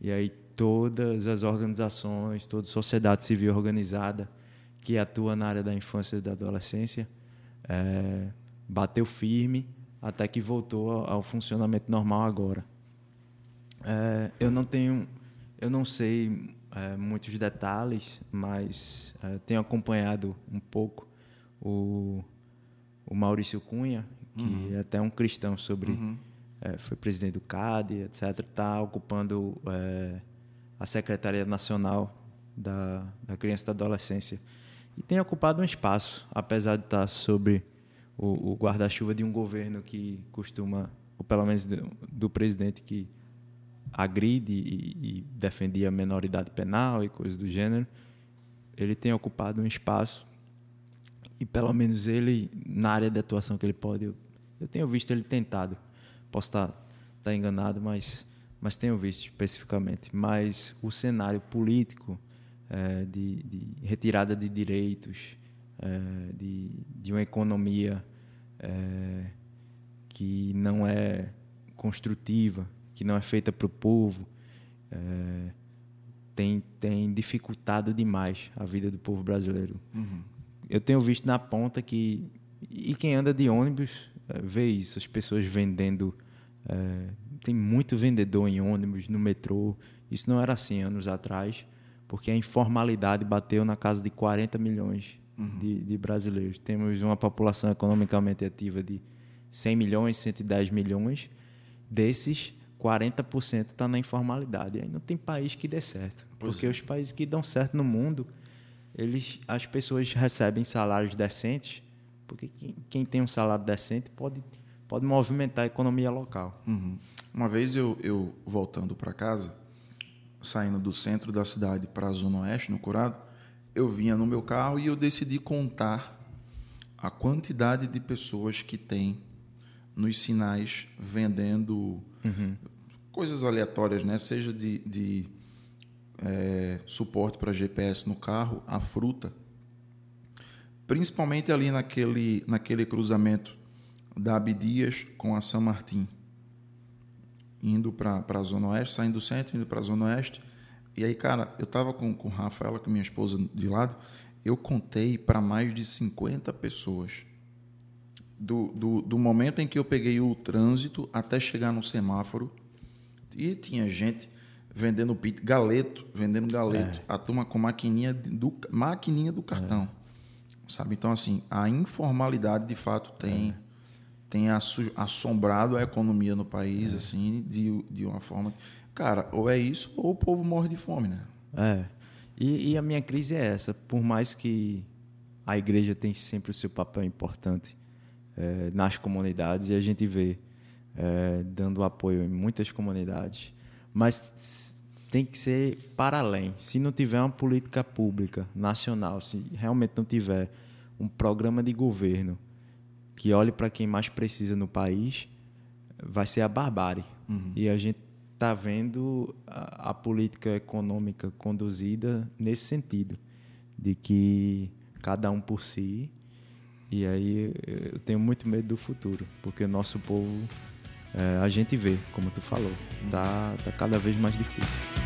E aí todas as organizações, toda sociedade civil organizada que atua na área da infância e da adolescência é, bateu firme até que voltou ao funcionamento normal agora. É, eu não tenho, eu não sei é, muitos detalhes, mas é, tenho acompanhado um pouco o, o Maurício Cunha, que uhum. é até um cristão sobre, uhum. É, foi presidente do CAD, etc. Está ocupando é, a secretaria nacional da, da criança e da adolescência e tem ocupado um espaço, apesar de estar sobre o, o guarda-chuva de um governo que costuma, ou pelo menos do, do presidente que agride e, e defendia a menoridade penal e coisas do gênero, ele tem ocupado um espaço e pelo menos ele na área de atuação que ele pode, eu, eu tenho visto ele tentado. Posso estar, estar enganado, mas mas tenho visto especificamente. Mas o cenário político é, de, de, retirada de direitos, é, de, de uma economia é, que não é construtiva, que não é feita para o povo, é, tem, tem dificultado demais a vida do povo brasileiro. Uhum. Eu tenho visto na ponta que. E quem anda de ônibus é, vê isso, as pessoas vendendo. É, tem muito vendedor em ônibus, no metrô. Isso não era assim anos atrás porque a informalidade bateu na casa de 40 milhões uhum. de, de, brasileiros. Temos uma população economicamente ativa de 100 milhões, 110 milhões. Desses, 40% está na informalidade. Aí não tem país que dê certo. Pois porque é. os países que dão certo no mundo, eles, as pessoas recebem salários decentes, porque quem, quem tem um salário decente pode, pode movimentar a economia local. Uhum. Uma vez eu, eu voltando para casa, saindo do centro da cidade para a zona oeste, no Curado, eu vinha no meu carro e eu decidi contar a quantidade de pessoas que tem nos sinais vendendo Uhum. coisas aleatórias, né? Seja de, de é, suporte para GPS no carro, a fruta, principalmente ali naquele, naquele cruzamento da Abdias com a São Martim, indo para a Zona Oeste, saindo do centro, indo para a Zona Oeste. E aí, cara, eu tava com, com Rafaela, com minha esposa de lado, eu contei para mais de 50 pessoas. Do, do, do momento em que eu peguei o trânsito até chegar no semáforo, e tinha gente vendendo pit, galeto, vendendo galeto. A turma com maquininha do, maquininha do cartão. Sabe? Então, assim, a informalidade, de fato, tem, tem assombrado a economia no país, assim, de, de uma forma... Cara, ou é isso, ou o povo morre de fome, né? É. E, e a minha crise é essa. Por mais que a igreja tem sempre o seu papel importante eh, nas comunidades e a gente vê eh, dando apoio em muitas comunidades, mas tem que ser para além. Se não tiver uma política pública nacional, se realmente não tiver um programa de governo que olhe para quem mais precisa no país, vai ser a barbárie. E a gente está vendo a, a política econômica conduzida nesse sentido, de que cada um por si. E aí eu tenho muito medo do futuro, porque o nosso povo, eh, a gente vê, como tu falou, tá, tá cada vez mais difícil.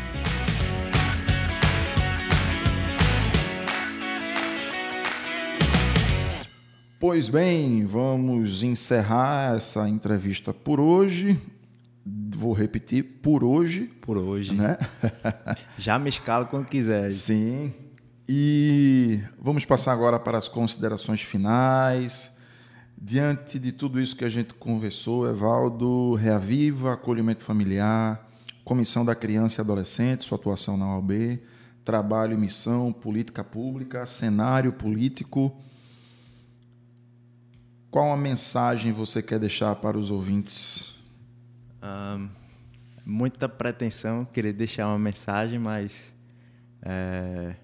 Pois bem, vamos encerrar essa entrevista por hoje. Vou repetir, por hoje, Por hoje. né? Já me escala quando quiser. Sim. E vamos passar agora para as considerações finais. Diante de tudo isso que a gente conversou, Evaldo, Reaviva, Acolhimento Familiar, Comissão da Criança e Adolescente, sua atuação na OAB, Trabalho e Missão, Política Pública, Cenário Político. Qual a mensagem você quer deixar para os ouvintes? Ahn, muita pretensão, querer deixar uma mensagem, mas é,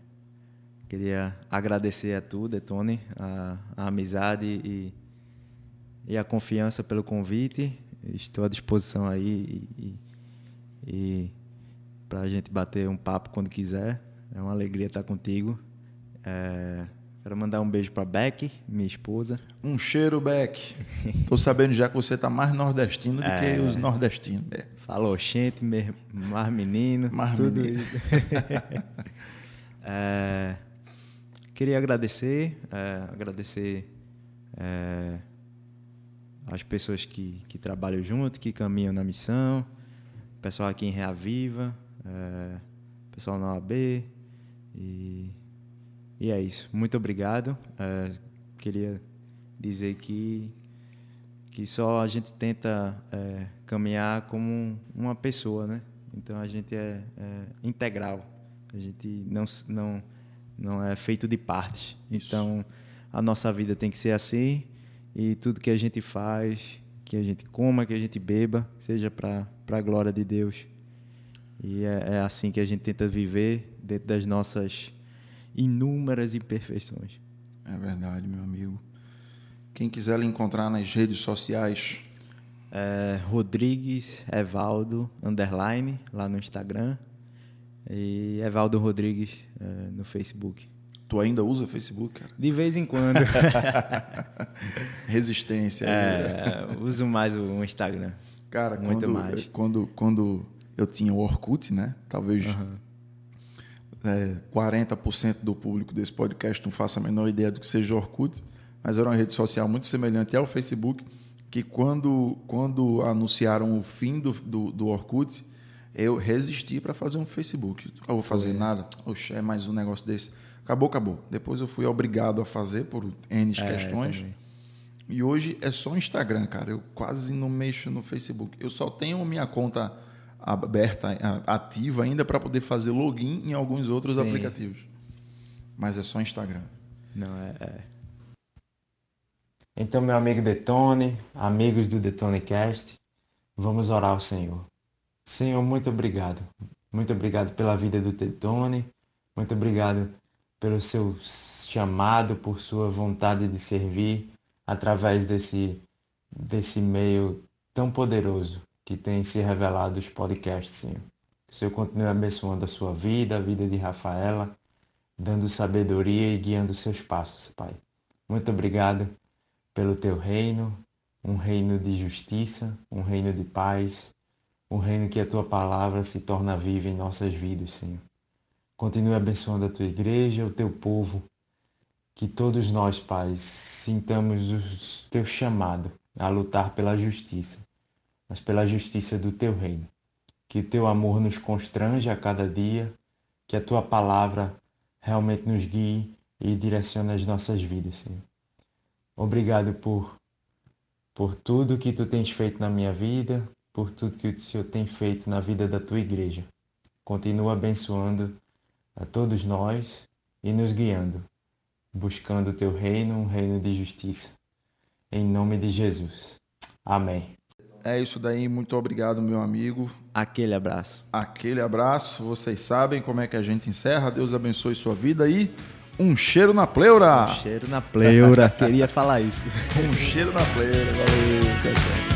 queria agradecer a tu, Detone, a, a amizade e, e a confiança pelo convite. Estou à disposição aí e, e, para a gente bater um papo quando quiser. É uma alegria estar contigo. É, quero mandar um beijo para Beck, minha esposa. Um cheiro, Beck. Tô sabendo já que você tá mais nordestino do que os nordestinos, Beck. Falou, gente, mais menino, Mais tudo menino. isso. É, queria agradecer, é, agradecer é, as pessoas que, que trabalham junto, que caminham na missão, pessoal aqui em Reaviva, é, pessoal na OAB, e, e é isso. Muito obrigado. É, queria dizer que que só a gente tenta é, caminhar como um- uma pessoa, né? Então a gente é, é integral, a gente não não não é feito de partes. Isso. Então a nossa vida tem que ser assim e tudo que a gente faz, que a gente coma, que a gente beba, seja para para a glória de Deus. E é, é assim que a gente tenta viver dentro das nossas inúmeras imperfeições. É verdade, meu amigo. Quem quiser lhe encontrar nas redes sociais, É, Rodrigues Evaldo underline lá no Instagram e Evaldo Rodrigues é, no Facebook. tu ainda usa Facebook, cara? De vez em quando Resistência. aí, né? é, uso mais o Instagram. Cara, muito quando, mais. quando quando eu tinha o Orkut, né? Talvez é, 40% do público desse podcast não faça a menor ideia do que seja o Orkut, mas era uma rede social muito semelhante ao Facebook, que quando, quando anunciaram o fim do, do, do Orkut, eu resisti para fazer um Facebook. Eu vou fazer nada? Oxe, é mais um negócio desse. Acabou, acabou. Depois eu fui obrigado a fazer por N É, questões. E hoje é só Instagram, cara. Eu quase não mexo no Facebook. Eu só tenho minha conta aberta, ativa ainda para poder fazer login em alguns outros Sim. aplicativos. Mas é só Instagram. Não, é, é. Então, meu amigo Detone, amigos do Detone Cast, vamos orar ao Senhor. Senhor, muito obrigado. Muito obrigado pela vida do Detone. Muito obrigado pelo seu chamado, por sua vontade de servir através desse, desse meio tão poderoso que tem se revelado os podcasts, Senhor. Que o Senhor continue abençoando a sua vida, a vida de Rafaela, dando sabedoria e guiando seus passos, Pai. Muito obrigado pelo teu reino, um reino de justiça, um reino de paz, um reino que a tua palavra se torna viva em nossas vidas, Senhor. Continue abençoando a tua igreja, o teu povo, que todos nós, Pai, sintamos o teu chamado a lutar pela justiça, mas pela justiça do teu reino. Que o teu amor nos constrange a cada dia, que a tua palavra realmente nos guie e direcione as nossas vidas, Senhor. Obrigado por por tudo que tu tens feito na minha vida, por tudo que o Senhor tem feito na vida da tua igreja. Continua abençoando a todos nós e nos guiando, buscando o teu reino, um reino de justiça. Em nome de Jesus. Amém. É isso daí, muito obrigado, meu amigo. Aquele abraço. Aquele abraço. Vocês sabem como é que a gente encerra. Deus abençoe sua vida e um cheiro na pleura. Um cheiro na pleura. Queria falar isso. um cheiro na pleura. Valeu.